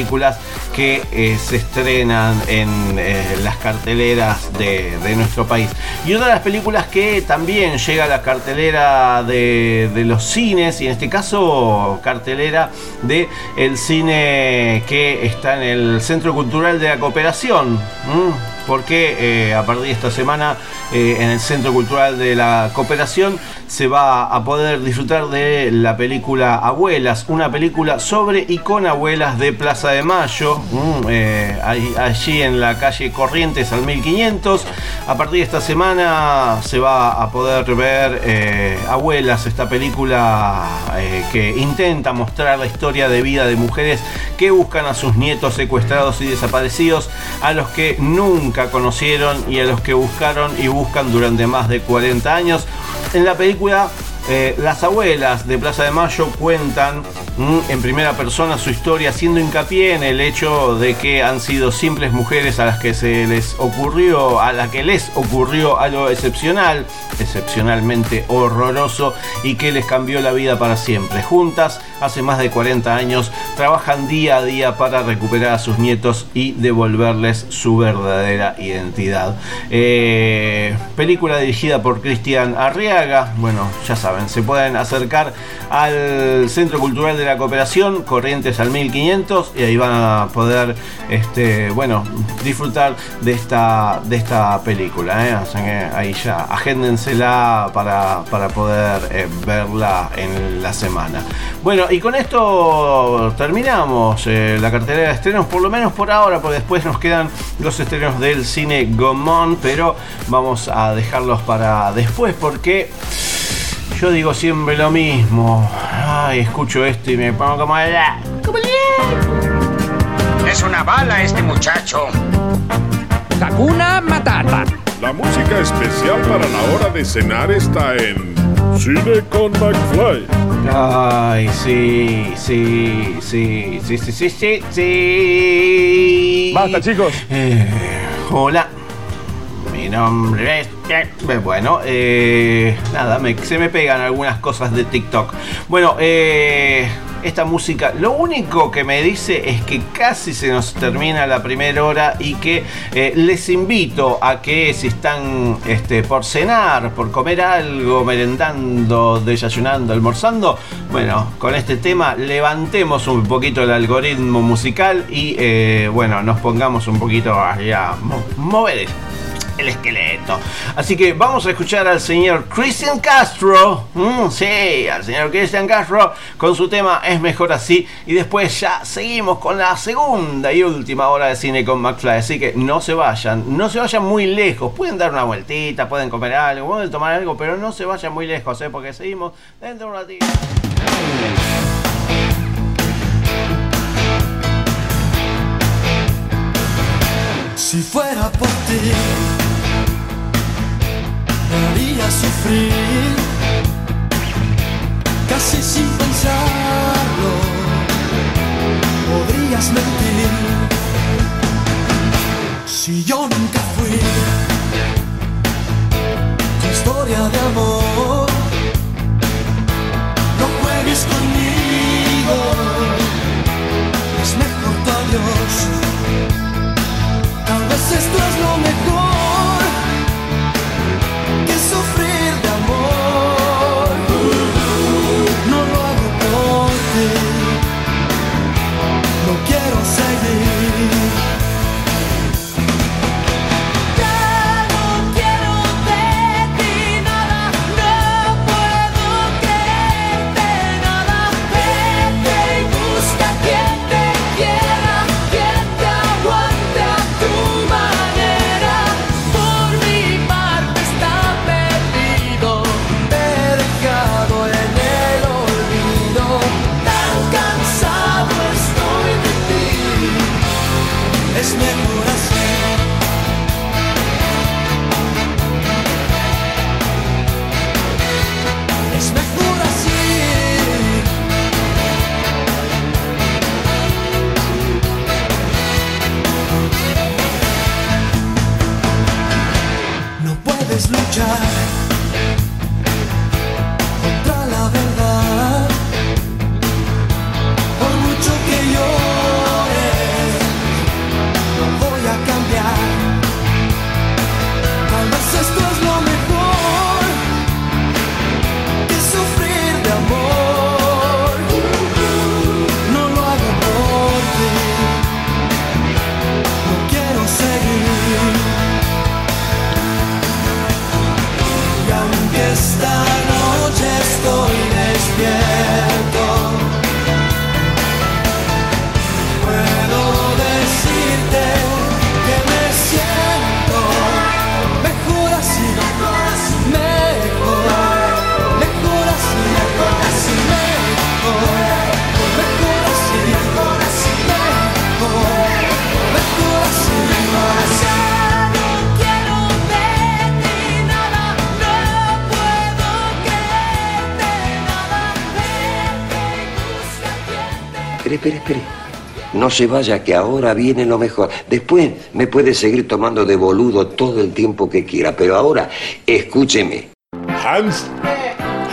que eh, se estrenan en eh, las carteleras de, nuestro país. Y otra de las películas que también llega a la cartelera de, los cines, y en este caso cartelera de cine que está en el Centro Cultural de la Cooperación. Porque eh, a partir de esta semana eh, en el Centro Cultural de la Cooperación se va a poder disfrutar de la película Abuelas, una película sobre y con abuelas de Plaza de Mayo, mm, eh, allí en la calle Corrientes al 1500. A partir de esta semana se va a poder ver Abuelas, esta película que intenta mostrar la historia de vida de mujeres que buscan a sus nietos secuestrados y desaparecidos, a los que nunca conocieron y a los que buscaron y buscan durante más de 40 años. En la película eh, las abuelas de Plaza de Mayo cuentan mm, en primera persona su historia, haciendo hincapié en el hecho de que han sido simples mujeres a las que se les ocurrió, a la que les ocurrió algo excepcional, excepcionalmente horroroso y que les cambió la vida para siempre. Juntas, hace más de 40 años, trabajan día a día para recuperar a sus nietos y devolverles su verdadera identidad. Eh, película dirigida por Cristian Arriaga. Bueno, ya saben, se pueden acercar al Centro Cultural de la Cooperación, Corrientes al 1500, y ahí van a poder, este, bueno, disfrutar de esta, de esta película. ¿eh? Sea que ahí ya, agéndensela para, para poder eh, verla en la semana. Bueno, y con esto terminamos eh, la cartelera de estrenos, por lo menos por ahora, porque después nos quedan los estrenos del cine Gomón, pero vamos a dejarlos para después porque yo digo siempre lo mismo. Ay, escucho esto y me pongo como la... Es una bala este muchacho. Hakuna Matata. La música especial para la hora de cenar está en Cine con McFly. Ay, sí, sí, sí, sí, sí, sí, sí, sí. Basta, chicos. Eh, hola. Mi nombre es. Bueno, eh, nada, me- se me pegan algunas cosas de TikTok. Bueno, eh, esta música, lo único que me dice es que casi se nos termina la primera hora y que eh, les invito a que si están este, por cenar, por comer algo, merendando, desayunando, almorzando, bueno, con este tema levantemos un poquito el algoritmo musical y bueno, nos pongamos un poquito allá, mo- mover el el esqueleto. Así que vamos a escuchar al señor Cristian Castro. Mm, sí, al señor Cristian Castro con su tema Es mejor así. Y después ya seguimos con la segunda y última hora de cine con McFly. Así que no se vayan, no se vayan muy lejos. Pueden dar una vueltita, pueden comer algo, pueden tomar algo, pero no se vayan muy lejos, ¿eh? porque seguimos dentro de un ratito. Si fuera por ti, haría sufrir, casi sin pensarlo, podrías mentir. Si yo nunca fui tu historia de amor, no juegues conmigo, es mejor tu adiós. Tal vez esto es lo mejor espere, espere, espere. No se vaya, que ahora viene lo mejor. Después me puede seguir tomando de boludo todo el tiempo que quiera, pero ahora escúcheme. Hans,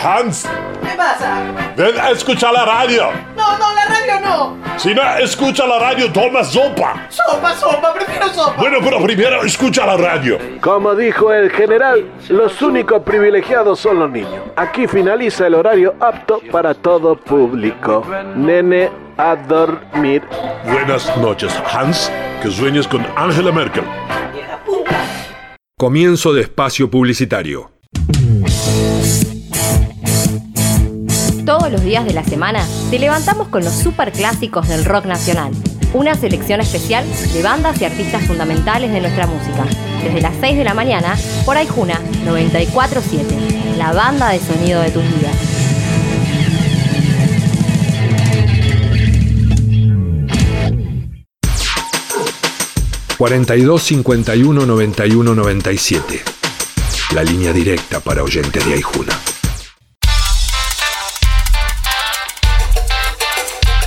Hans, ¿Qué pasa? ven a escuchar la radio. No, no, la radio no. Si no escucha la radio, toma sopa. Sopa, sopa, prefiero sopa. Bueno, pero primero escucha la radio. Como dijo el general, los únicos privilegiados son los niños. Aquí finaliza el horario apto para todo público. Nene, a dormir. Buenas noches, Hans. Que sueñes con Angela Merkel. Comienzo de espacio publicitario. Todos los días de la semana te levantamos con los superclásicos del rock nacional. Una selección especial de bandas y artistas fundamentales de nuestra música. Desde las 6 de la mañana por Aijuna 947, la banda de sonido de tus días. ...42 51 91 97... ...la línea directa para oyentes de Aijuna.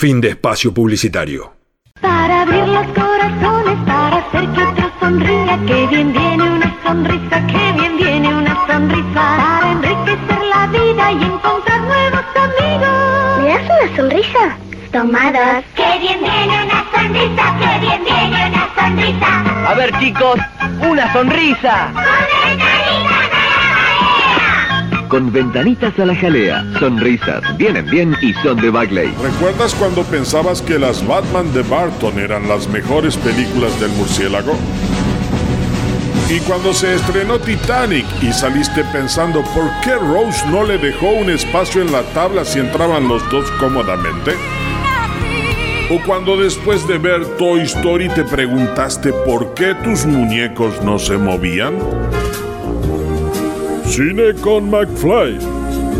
Fin de espacio publicitario. Para abrir los corazones, para hacer que otro sonría, que bien viene una sonrisa, que bien viene una sonrisa. Para enriquecer la vida y encontrar nuevos amigos. ¿Me das una sonrisa? Tomadas. Que bien viene una sonrisa, que bien viene una sonrisa. A ver chicos, una sonrisa. Con ventanitas a la jalea, sonrisas, vienen bien y son de Bagley. ¿Recuerdas cuando pensabas que las Batman de Barton eran las mejores películas del murciélago? Y cuando se estrenó Titanic y saliste pensando por qué Rose no le dejó un espacio en la tabla si entraban los dos cómodamente? ¿O cuando después de ver Toy Story te preguntaste por qué tus muñecos no se movían? Cine con McFly.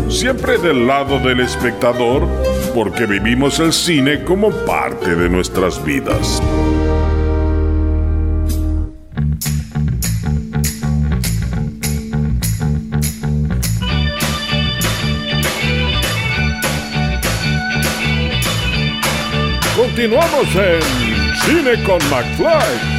Siempre del lado del espectador, porque vivimos el cine como parte de nuestras vidas. Continuamos en Cine con McFly.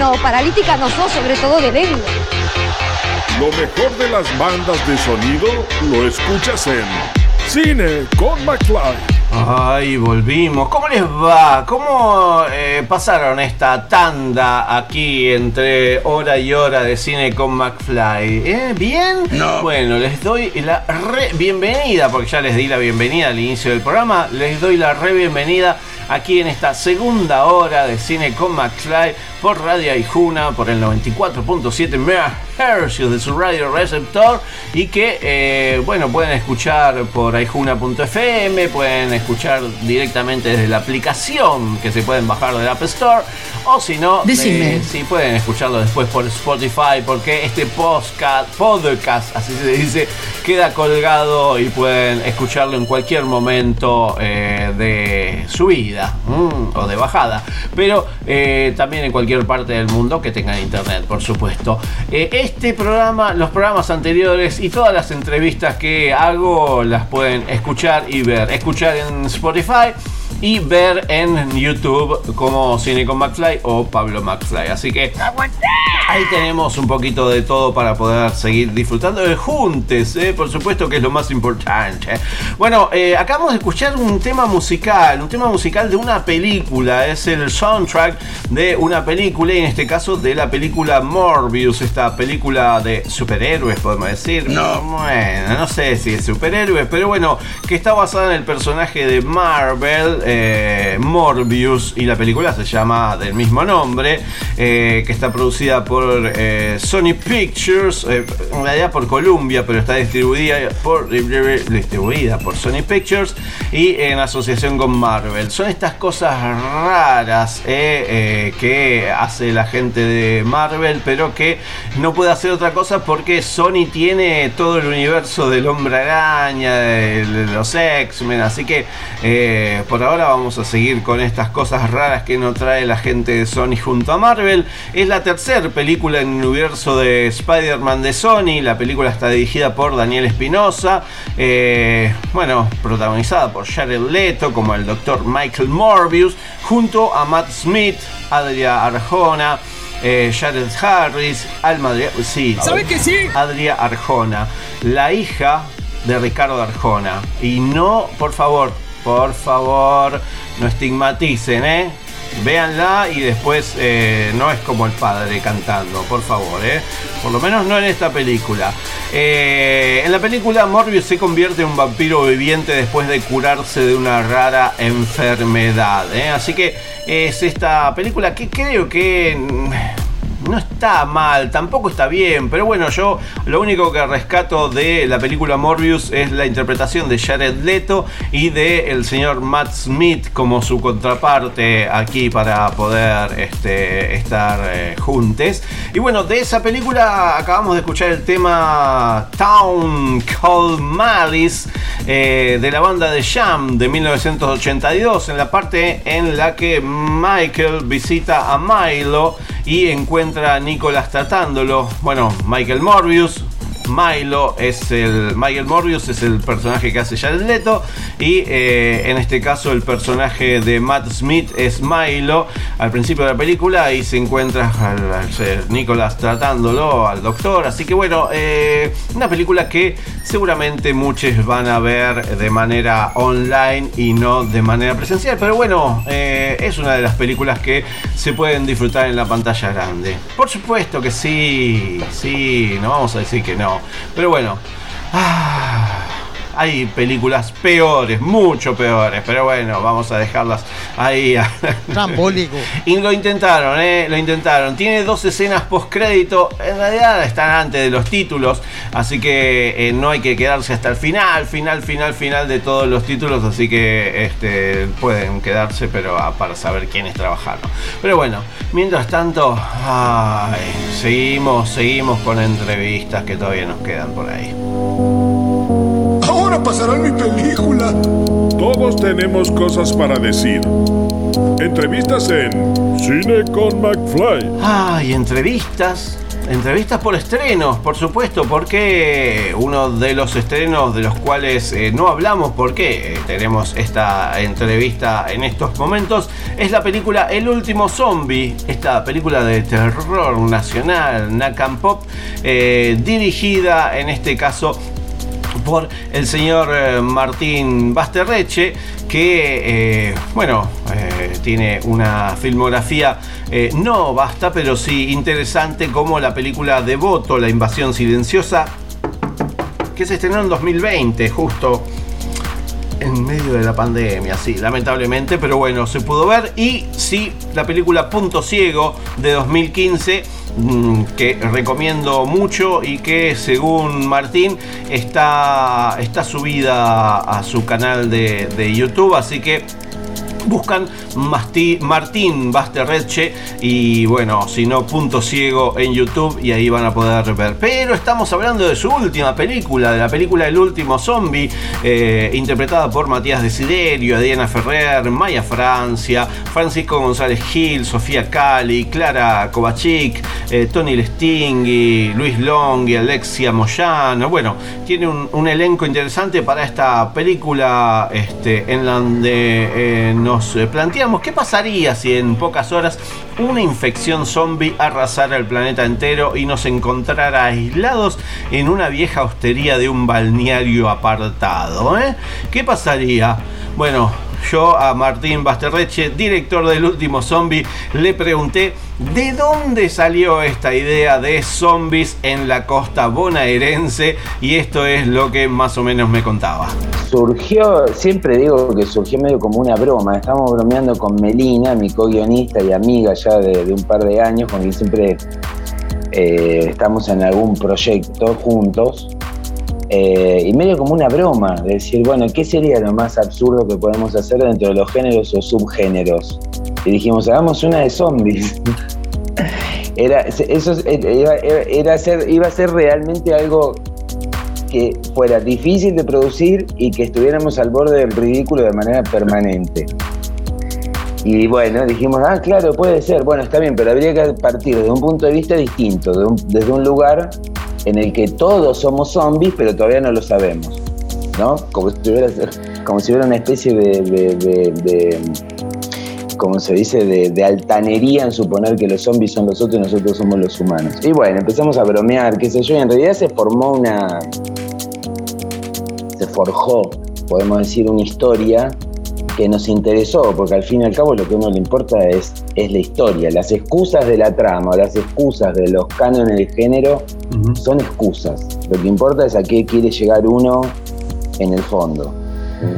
No? Paralítica no sos, sobre todo de lengua. Lo mejor de las bandas de sonido lo escuchas en Cine con McFly. Ay, volvimos. ¿Cómo les va? ¿Cómo eh, pasaron esta tanda aquí entre hora y hora de cine con McFly? ¿Eh? ¿Bien? No. Bueno, les doy la re bienvenida, porque ya les di la bienvenida al inicio del programa. Les doy la re bienvenida aquí en esta segunda hora de cine con McFly por Radio Aijuna, por el 94.7 MHz de su radio receptor y que, eh, bueno, pueden escuchar por aijuna.fm, pueden escuchar directamente desde la aplicación que se pueden bajar del App Store o si no, Decime. eh, sí pueden escucharlo después por Spotify porque este podcast, podcast, así se dice, queda colgado y pueden escucharlo en cualquier momento eh, de subida mm, o de bajada, pero eh, también en cualquier parte del mundo que tengan internet, por supuesto. Eh, este programa, los programas anteriores y todas las entrevistas que hago las pueden escuchar y ver. Escuchar en Spotify y ver en YouTube como Cine con McFly o Pablo McFly. Así que ahí tenemos un poquito de todo para poder seguir disfrutando de juntes, ¿eh? por supuesto que es lo más importante. Bueno, eh, acabamos de escuchar un tema musical, un tema musical de una película, es el soundtrack de una película y en este caso de la película Morbius, esta película de superhéroes, podemos decir. No. Bueno, no sé si es superhéroes, pero bueno, que está basada en el personaje de Marvel, eh, Morbius, y la película se llama del mismo nombre, eh, que está producida por eh, Sony Pictures, en realidad por Columbia, pero está distribuida por, distribuida por Sony Pictures y en asociación con Marvel. Son estas cosas raras que hace la gente de Marvel, pero que no puede hacer otra cosa porque Sony tiene todo el universo del hombre araña, de, los X-Men, así que por ahora vamos a seguir con estas cosas raras que nos trae la gente de Sony junto a Marvel. Es la tercera película en el universo de Spider-Man de Sony, la película está dirigida por Daniel Espinosa, eh, bueno, protagonizada por Jared Leto como el doctor Michael Morbius, junto a Matt Smith, Adria Arjona, eh, Jared Harris, Alma de... Sí, ¿Sabe que sí? Adria Arjona, la hija de Ricardo Arjona. Y no, por favor, por favor, no estigmaticen, ¿eh? Véanla y después eh, no es como el padre cantando, por favor, ¿eh? Por lo menos no en esta película. Eh, en la película Morbius se convierte en un vampiro viviente después de curarse de una rara enfermedad. ¿eh? Así que es esta película que creo que no está mal, tampoco está bien, pero bueno, yo lo único que rescato de la película Morbius es la interpretación de Jared Leto y de el señor Matt Smith como su contraparte aquí para poder este, estar eh, juntes. Y bueno, de esa película acabamos de escuchar el tema Town Called Malice eh, de la banda de Jam de 1982, en la parte en la que Michael visita a Milo y encuentra a Nicolas tratándolo. Bueno, Michael Morbius. Milo es el. Michael Morbius es el personaje que hace Jared Leto. Y eh, en este caso el personaje de Matt Smith es Milo. Al principio de la película y se encuentra al, al ser Nicolas tratándolo al doctor. Así que bueno, eh, una película que seguramente muchos van a ver de manera online y no de manera presencial. Pero bueno, eh, es una de las películas que se pueden disfrutar en la pantalla grande. Por supuesto que sí, sí, no vamos a decir que no. Pero bueno, ah, hay películas peores, mucho peores. Pero bueno, vamos a dejarlas ahí. *laughs* Trambólico. Y lo intentaron, ¿eh? Lo intentaron. Tiene dos escenas post-crédito. En realidad están antes de los títulos. Así que eh, no hay que quedarse hasta el final, final, final, final de todos los títulos. Así que este, pueden quedarse, pero ah, para saber quiénes trabajaron. Pero bueno, mientras tanto, ay, seguimos, seguimos con entrevistas que todavía nos quedan por ahí. Ahora pasará mi película. Todos tenemos cosas para decir. Entrevistas en Cine con McFly. Ay, entrevistas. entrevistas por estrenos, por supuesto, porque uno de los estrenos de los cuales eh, no hablamos, porque eh, tenemos esta entrevista en estos momentos, es la película El último zombie, esta película de terror nacional, Nakam Pop, eh, dirigida en este caso por el señor eh, Martín Basterreche, que, eh, bueno, eh, tiene una filmografía eh, no basta, pero sí interesante, como la película Devoto, La invasión silenciosa, que se estrenó en 2020, justo en medio de la pandemia, sí, lamentablemente, pero bueno, se pudo ver. Y sí, la película Punto Ciego de 2015, mm, que recomiendo mucho y que según Martín está, está subida a su canal de, de YouTube, así que buscan Masti- Martín Basterreche y bueno, si no, Punto Ciego en YouTube y ahí van a poder ver. Pero estamos hablando de su última película, de la película El último zombie, eh, interpretada por Matías Desiderio, Diana Ferrer, Maya Francia, Francisco González Gil, Sofía Cali, Clara Kovacic, eh, Tony Lestingui, Luis Longhi, Alexia Moyano. Bueno, tiene un, elenco interesante para esta película este, en donde eh, nos eh, planteamos qué pasaría si en pocas horas una infección zombie arrasara el planeta entero y nos encontrara aislados en una vieja hostería de un balneario apartado. ¿eh? ¿Qué pasaría? Bueno, yo a Martín Basterreche, director del último zombie, le pregunté de dónde salió esta idea de zombies en la costa bonaerense y esto es lo que más o menos me contaba. Surgió, siempre digo que surgió medio como una broma. Estamos bromeando con Melina, mi co-guionista y amiga ya de, un par de años, con quien siempre eh, estamos en algún proyecto juntos. Eh, y medio como una broma, de decir, bueno, ¿qué sería lo más absurdo que podemos hacer dentro de los géneros o subgéneros? Y dijimos, hagamos una de zombies. *laughs* Era, eso era, era ser, iba a ser realmente algo que fuera difícil de producir y que estuviéramos al borde del ridículo de manera permanente. Y bueno, dijimos, ah, claro, puede ser, bueno, está bien, pero habría que partir de un punto de vista distinto, de un- desde un lugar en el que todos somos zombies, pero todavía no lo sabemos, ¿no? Como si hubiera, una especie de, de, de- de- como se dice, de, de altanería en suponer que los zombies son los otros y nosotros somos los humanos. Y bueno, empezamos a bromear, qué sé yo, y en realidad se formó una, se forjó, podemos decir, una historia que nos interesó, porque al fin y al cabo lo que a uno le importa es, es la historia. Las excusas de la trama, las excusas de los cánones del género son excusas. Lo que importa es a qué quiere llegar uno en el fondo.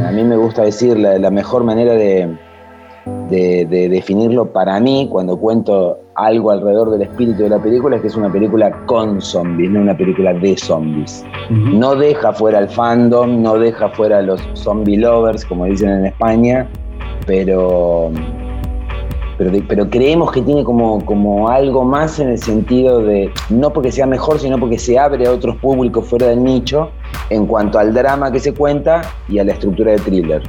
A mí me gusta decir la, la mejor manera de, de- de definirlo para mí cuando cuento algo alrededor del espíritu de la película es que es una película con zombies, no una película de zombies. No deja fuera al fandom, no deja fuera a los zombie lovers, como dicen en España, pero, pero, creemos que tiene como, algo más en el sentido de, no porque sea mejor, sino porque se abre a otros públicos fuera del nicho en cuanto al drama que se cuenta y a la estructura de thriller.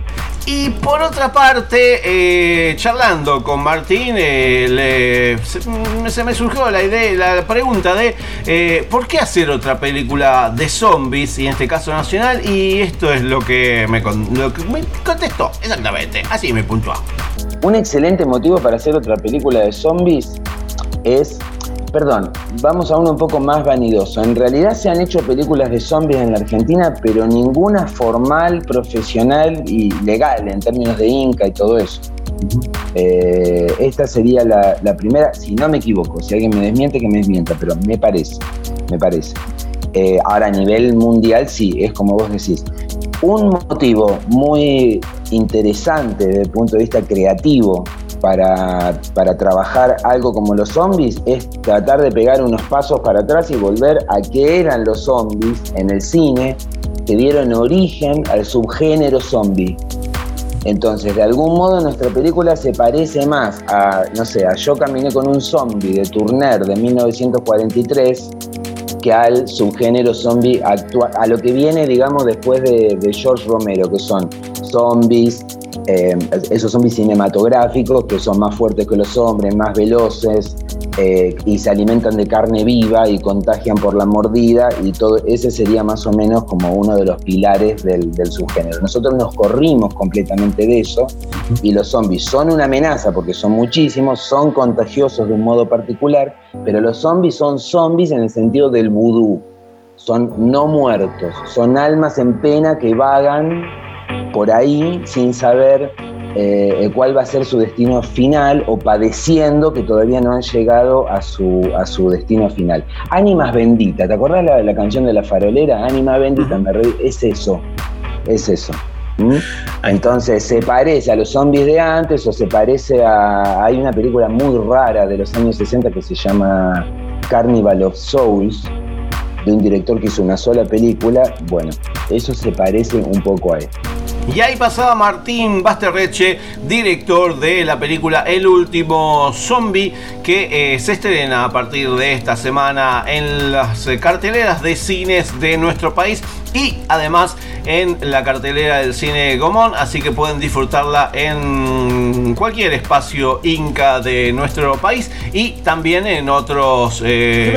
Y por otra parte, eh, charlando con Martín, eh, mm, se me surgió la idea, la pregunta de eh, ¿por qué hacer otra película de zombies, y en este caso nacional? Y esto es lo que me, lo que me contestó, exactamente, así me puntuó. Un excelente motivo para hacer otra película de zombies es, perdón, vamos a uno un poco más vanidoso. En realidad se han hecho películas de zombies en la Argentina, pero ninguna formal, profesional y legal en términos de Inca y todo eso. Eh, esta sería la, la primera, si no me equivoco, si alguien me desmiente, que me desmienta, pero me parece, me parece. Eh, ahora a nivel mundial sí, es como vos decís. Un motivo muy interesante desde el punto de vista creativo para, para trabajar algo como los zombies es tratar de pegar unos pasos para atrás y volver a qué eran los zombies en el cine que dieron origen al subgénero zombie. Entonces, de algún modo nuestra película se parece más a, no sé, a Yo caminé con un zombie de Turner de 1943 que al subgénero zombie actual, a lo que viene, digamos, después de, de George Romero, que son zombies, eh, esos zombies cinematográficos que son más fuertes que los hombres, más veloces, eh, y se alimentan de carne viva y contagian por la mordida y todo ese sería más o menos como uno de los pilares del, del subgénero. Nosotros nos corrimos completamente de eso y los zombies son una amenaza porque son muchísimos, son contagiosos de un modo particular, pero los zombies son zombies en el sentido del vudú, son no muertos, son almas en pena que vagan por ahí sin saber eh, cuál va a ser su destino final o padeciendo que todavía no han llegado a su, a su destino final. Ánimas bendita, ¿te acordás la, la canción de la farolera? Ánima bendita, me re- es eso, es eso. Entonces se parece a los zombies de antes o se parece a... Hay una película muy rara de los años 60 que se llama Carnival of Souls, de un director que hizo una sola película. Bueno, eso se parece un poco a esto. Y ahí pasaba Martín Basterreche, director de la película El último zombie, que eh, se estrena a partir de esta semana en las eh, carteleras de cines de nuestro país y además en la cartelera del cine Gomón, así que pueden disfrutarla en cualquier espacio inca de nuestro país y también en otros eh,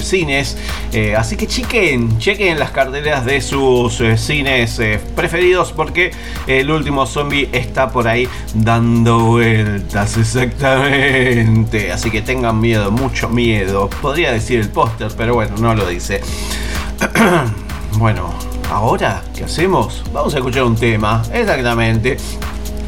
cines. Eh, así que chequen, chequen las carteleras de sus eh, cines preferidos porque el último zombie está por ahí dando vueltas exactamente. Así que tengan miedo, mucho miedo. Podría decir el póster, pero bueno, no lo dice. *clears throat* bueno, ahora, ¿qué hacemos? Vamos a escuchar un tema, exactamente.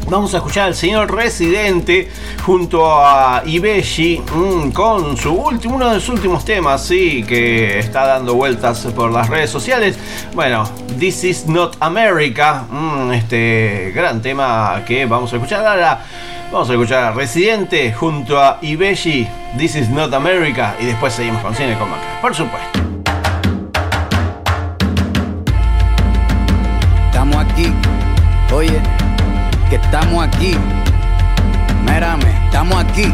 Vamos a escuchar al señor Residente junto a Ibeshi mm, con su último, uno de sus últimos temas, sí, que está dando vueltas por las redes sociales. Bueno, This is Not America, mm, este gran tema que vamos a escuchar ahora. Vamos a escuchar a Residente junto a Ibeshi, This is Not America, y después seguimos con Cine con Maca, por supuesto. Oye, que estamos aquí. Mírame, estamos aquí.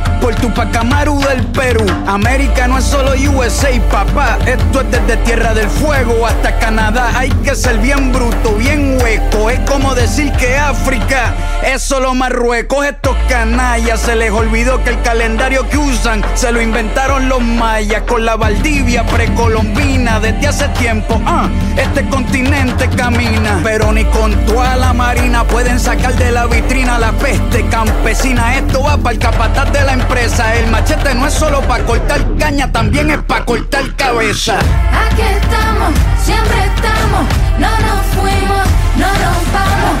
por Tupac Amaru del Perú. América no es solo USA, papá. Esto es desde Tierra del Fuego hasta Canadá. Hay que ser bien bruto, bien hueco. Es como decir que África es solo Marruecos. Estos canallas se les olvidó que el calendario que usan se lo inventaron los mayas con la Valdivia precolombina desde hace tiempo. Ah, este continente camina, pero ni con toda la marina pueden sacar de la vitrina la peste campesina. Esto va para el capataz de la empresa. El machete no es solo para cortar caña, también es para cortar cabeza. Aquí estamos, siempre estamos, no nos fuimos, no nos vamos.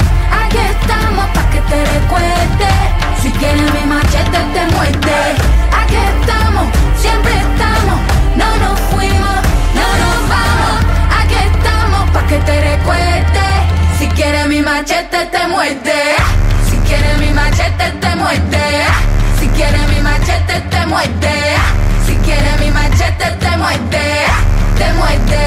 Aquí estamos pa' que te recuerde. Si quieres mi machete te muerde. Aquí estamos, siempre estamos, no nos fuimos, no nos vamos. Aquí estamos pa' que te recuerde. Si quieres mi machete te muerde. Si quieres mi machete te muerde. Quieres mi machete te muerde. Si quieres mi machete te muerde. Te muerde,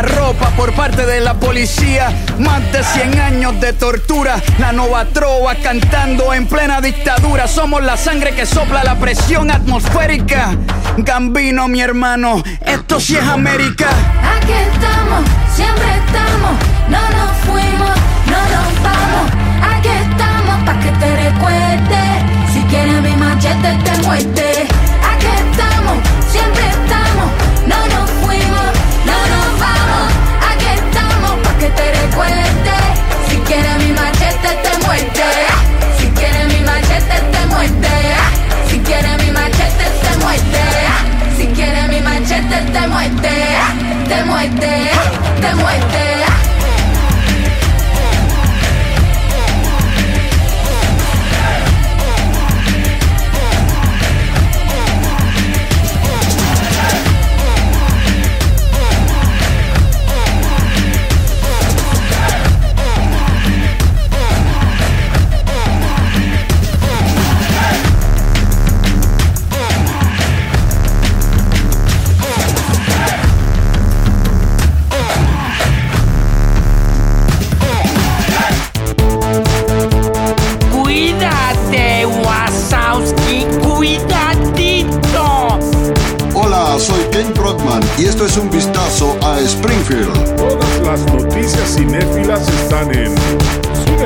ropa por parte de la policía, más de 100 años de tortura, la nova trova cantando en plena dictadura, somos la sangre que sopla la presión atmosférica, Gambino mi hermano, esto sí es América. Aquí estamos, siempre estamos, no nos fuimos, no nos vamos. Aquí estamos pa' que te recuerde. Si quieres mi machete te muerde. Si quieres mi machete, te muerte. Si quieres mi machete, te muerte. Si quieres mi machete, te muerte. Si quieres mi machete, te muerte. Te muerte, te muerte. Es un vistazo a Springfield. Todas las noticias cinéfilas están en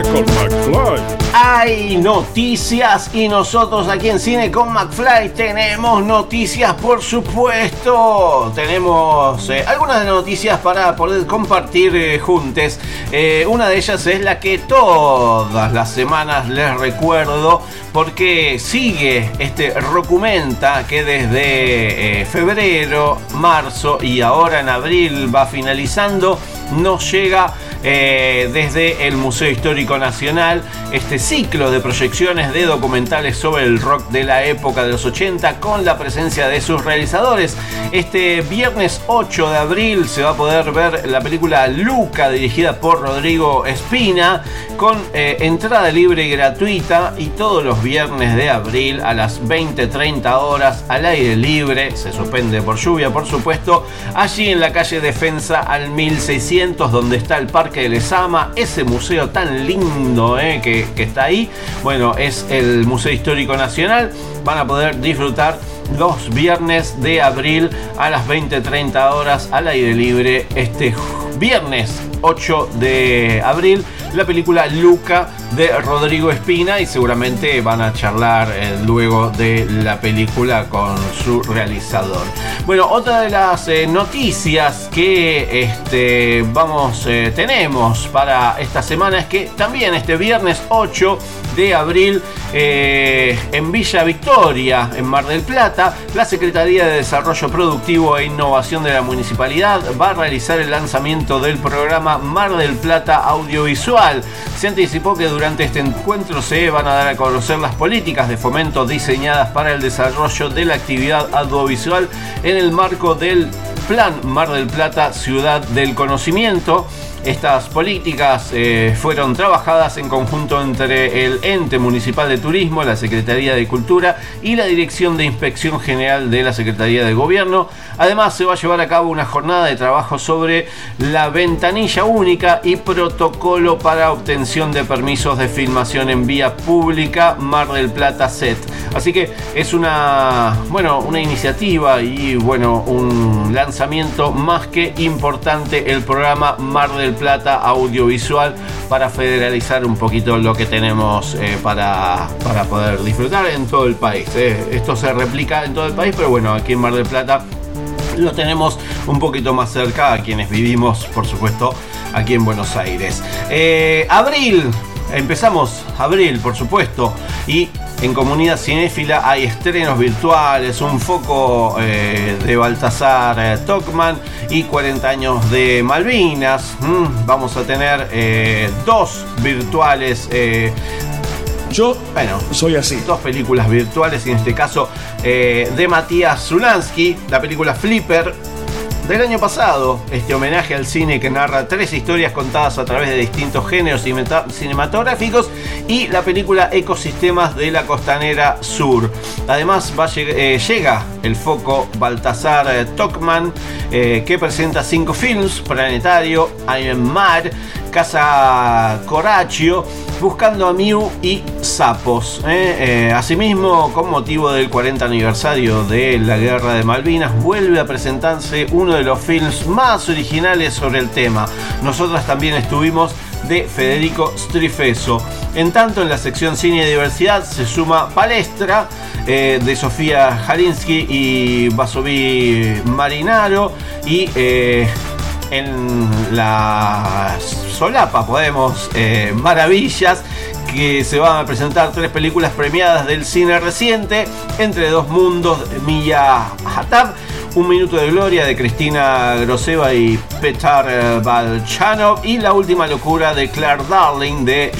Con McFly. Hay noticias y nosotros aquí en Cine con McFly tenemos noticias, por supuesto. Tenemos eh, algunas de noticias para poder compartir eh, juntes. Eh, una de ellas es la que todas las semanas les recuerdo porque sigue este documenta que desde eh, febrero, marzo y ahora en abril va finalizando, nos llega eh, desde el Museo Histórico Nacional este ciclo de proyecciones de documentales sobre el rock de la época de los 80 con la presencia de sus realizadores. Este viernes 8 de abril se va a poder ver la película Luca dirigida por Rodrigo Espina con eh, entrada libre y gratuita y todos los viernes de abril a las 20-30 horas al aire libre, se suspende por lluvia por supuesto, allí en la calle Defensa al 1600 donde está el Parque de Lesama, ese museo tan lindo eh, que, que está ahí, bueno, es el Museo Histórico Nacional, van a poder disfrutar los viernes de abril a las 20-30 horas al aire libre este viernes 8 de abril la película Luca de Rodrigo Espina y seguramente van a charlar eh, luego de la película con su realizador. Bueno, otra de las eh, noticias que este, vamos, eh, tenemos para esta semana es que también este viernes 8 de abril en Villa Victoria, en Mar del Plata, la Secretaría de Desarrollo Productivo e Innovación de la Municipalidad va a realizar el lanzamiento del programa Mar del Plata Audiovisual. Se anticipó que durante este encuentro se van a dar a conocer las políticas de fomento diseñadas para el desarrollo de la actividad audiovisual en el marco del Plan Mar del Plata Ciudad del Conocimiento. Estas políticas eh, fueron trabajadas en conjunto entre el ente municipal de turismo, la Secretaría de Cultura y la Dirección de Inspección General de la Secretaría de Gobierno. Además se va a llevar a cabo una jornada de trabajo sobre la ventanilla única y protocolo para obtención de permisos de filmación en vía pública Mar del Plata SET. Así que es una, bueno, una iniciativa y bueno, un lanzamiento más que importante el programa Mar del Plata audiovisual para federalizar un poquito lo que tenemos eh, para, para, poder disfrutar en todo el país. eh. Esto se replica en todo el país, pero bueno, aquí en Mar del Plata lo tenemos un poquito más cerca a quienes vivimos, por supuesto, aquí en Buenos Aires. Eh, abril, empezamos abril, por supuesto, y en Comunidad Cinéfila hay estrenos virtuales, un foco eh, de Baltasar eh, Tocman y 40 años de Malvinas. Mm, vamos a tener eh, dos virtuales. eh, yo, bueno, soy así. Dos películas virtuales, y en este caso de Matías Zulansky, la película Flipper del año pasado, este homenaje al cine que narra tres historias contadas a través de distintos géneros cinematográficos y la película Ecosistemas de la Costanera Sur. Además va eh, llega el foco Baltasar eh, Tocman eh, que presenta cinco films, Planetario, I Am Mad, Casa Coraggio, Buscando a Mew y Sapos. ¿eh? Eh, asimismo, con motivo del 40 aniversario de la Guerra de Malvinas, vuelve a presentarse uno de los films más originales sobre el tema. Nosotras también estuvimos de Federico Strifeso. En tanto, en la sección Cine y Diversidad se suma Palestra eh, de Sofía Jalinsky y Vasovi Marinaro y en la solapa podemos eh, maravillas que se van a presentar tres películas premiadas del cine reciente entre dos mundos Milla Hatab un minuto de gloria de Cristina Groseva y Petar eh, Balchanov y la última locura de Claire Darling de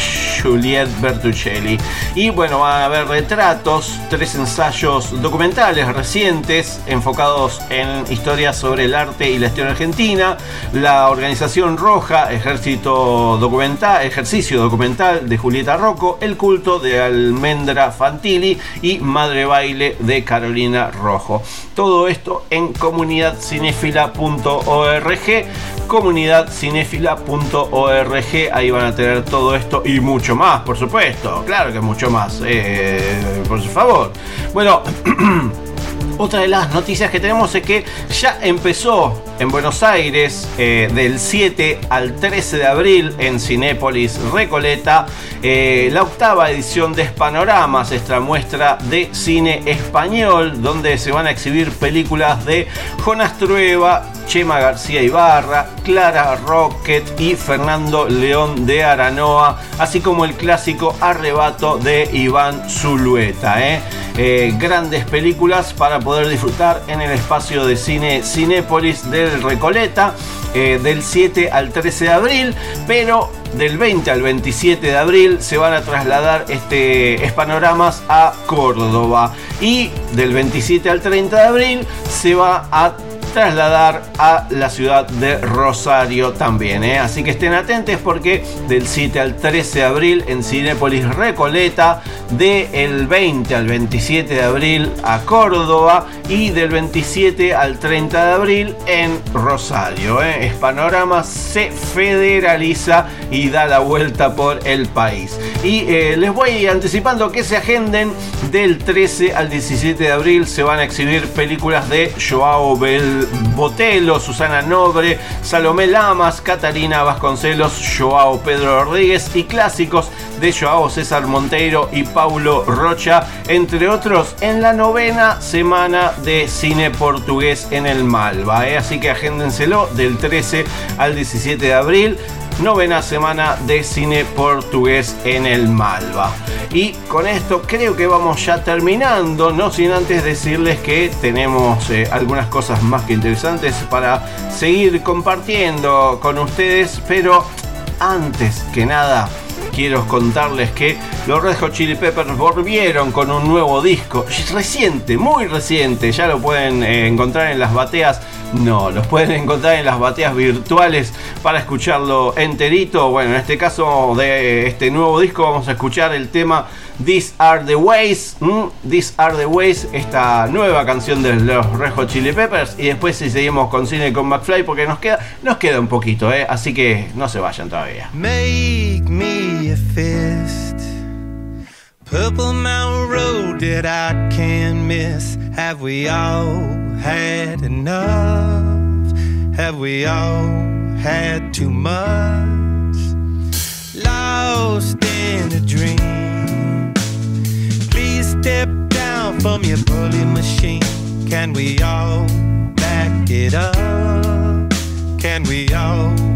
Juliette Bertuccelli. Y bueno van a haber retratos tres ensayos documentales recientes enfocados en historias sobre el arte y la historia argentina. La organización roja ejército documental ejercicio documental de Julieta Rocco. El culto de Almendra Fantilli y Madre Baile de Carolina Rojo. Todo esto en comunidadcinefila.org comunidadcinefila.org ahí van a tener todo esto y mucho más por supuesto. Claro que mucho más eh, por favor. Bueno *clears throat* Otra de las noticias que tenemos es que ya empezó en Buenos Aires eh, del 7 al 13 de abril en Cinépolis Recoleta eh, la octava edición de Spanoramas, esta muestra de cine español donde se van a exhibir películas de Jonas Trueba, Chema García Ibarra, Clara Rocket y Fernando León de Aranoa, así como el clásico Arrebato de Iván Zulueta. ¿eh? Eh, grandes películas para poder disfrutar en el espacio de cine Cinépolis del Recoleta eh, del 7 al 13 de abril, pero del 20 al 27 de abril se van a trasladar este panoramas a Córdoba y del 27 al 30 de abril se va a trasladar a la ciudad de Rosario también. ¿eh? Así que estén atentos porque del 7 al 13 de abril en Cinépolis Recoleta, del 20 al 27 de abril a Córdoba y del 27 al 30 de abril en Rosario. ¿eh? Panorama se federaliza y da la vuelta por el país. Y eh, les voy anticipando que se agenden del 13 al 17 de abril se van a exhibir películas de Joao Bel Botelo, Susana Nobre, Salomé Lamas, Catarina Vasconcelos, Joao Pedro Rodríguez y clásicos de Joao César Monteiro y Paulo Rocha, entre otros, en la novena semana de cine portugués en el Malva. ¿eh? Así que agéndenselo del 13 al 17 de abril novena semana de cine portugués en el Malva. Y con esto creo que vamos ya terminando, no sin antes decirles que tenemos eh, algunas cosas más que interesantes para seguir compartiendo con ustedes, pero antes que nada quiero contarles que los Red Hot Chili Peppers volvieron con un nuevo disco, reciente, muy reciente, ya lo pueden eh, encontrar en las bateas no, los pueden encontrar en las bateas virtuales para escucharlo enterito. Bueno, en este caso de este nuevo disco vamos a escuchar el tema These Are the Ways. These Are the Ways, esta nueva canción de los Red Hot Chili Peppers. Y después si seguimos con cine con McFly porque nos queda, nos queda un poquito, ¿eh? así que no se vayan todavía. Make me a fist. Purple Mountain Road that I can't miss. Have we all had enough? Have we all had too much? Lost in a dream. Please step down from your bully machine. Can we all back it up? Can we all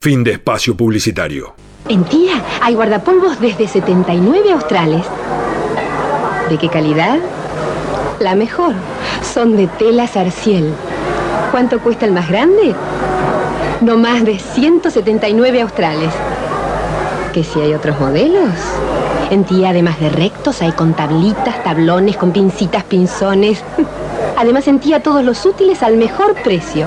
Fin de espacio publicitario. En tía hay guardapolvos desde 79 australes. ¿De qué calidad? La mejor. Son de tela Sarciel. ¿Cuánto cuesta el más grande? No más de 179 australes. ¿Que si hay otros modelos? En tía, además de rectos, hay con tablitas, tablones, con pincitas, pinzones. *laughs* Además, en tía, todos los útiles al mejor precio.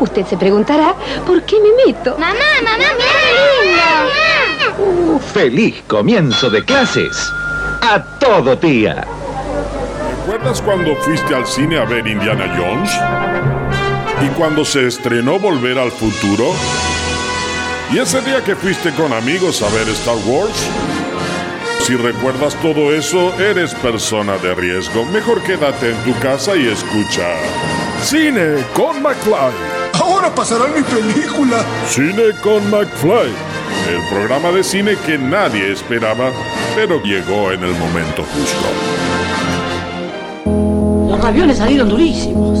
Usted se preguntará, ¿por qué me meto? Mamá, mamá, mira qué lindo. Uh, feliz comienzo de clases. A todo, tía. ¿Recuerdas cuando fuiste al cine a ver Indiana Jones? ¿Y cuando se estrenó Volver al Futuro? ¿Y ese día que fuiste con amigos a ver Star Wars? Si recuerdas todo eso, eres persona de riesgo. Mejor quédate en tu casa y escucha. Cine con McFly. Ahora pasará mi película. Cine con McFly. El programa de cine que nadie esperaba, pero llegó en el momento justo. Los ravioles salieron durísimos.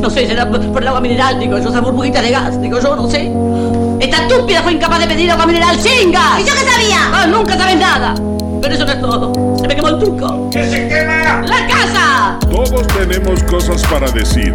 No sé, será por el agua mineral, digo yo, esa burbujita de gas, digo yo, no sé. Esta estúpida fue incapaz de pedir agua mineral sin gas. ¿Y yo qué sabía? Ah, nunca sabes nada. Pero eso no es todo. Se me quemó el truco. ¡Que se quema! ¡La casa! Todos tenemos cosas para decir.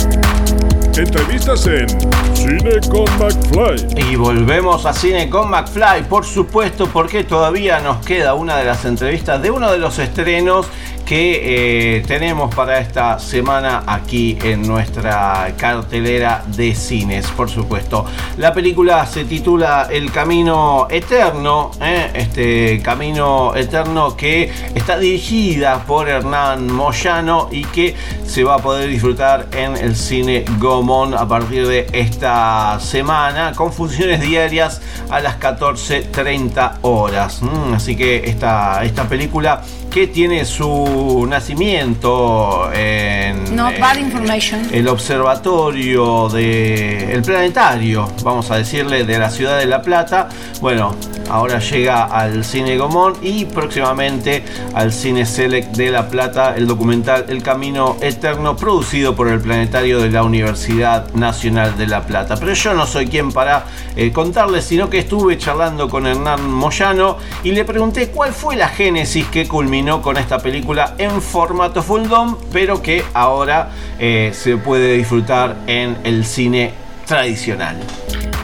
Entrevistas en Cine con McFly. Y volvemos a Cine con McFly, por supuesto, porque todavía nos queda una de las entrevistas de uno de los estrenos que eh, tenemos para esta semana aquí en nuestra cartelera de cines, por supuesto. La película se titula El Camino Eterno, ¿eh? este Camino Eterno que está dirigida por Hernán Moyano y que se va a poder disfrutar en el cine Gomón a partir de esta semana con funciones diarias a las 14.30 horas. Mm, así que esta, esta película que tiene su nacimiento en No, eh, bad information. el observatorio de el planetario, vamos a decirle, de la ciudad de La Plata. Bueno, ahora llega al cine Gomón y próximamente al cine Select de La Plata el documental El Camino Eterno producido por el planetario de la Universidad Nacional de La Plata. Pero yo no soy quien para eh, contarles, sino que estuve charlando con Hernán Moyano y le pregunté cuál fue la génesis que culminó con esta película en formato full dome, pero que ahora eh, se puede disfrutar en el cine tradicional.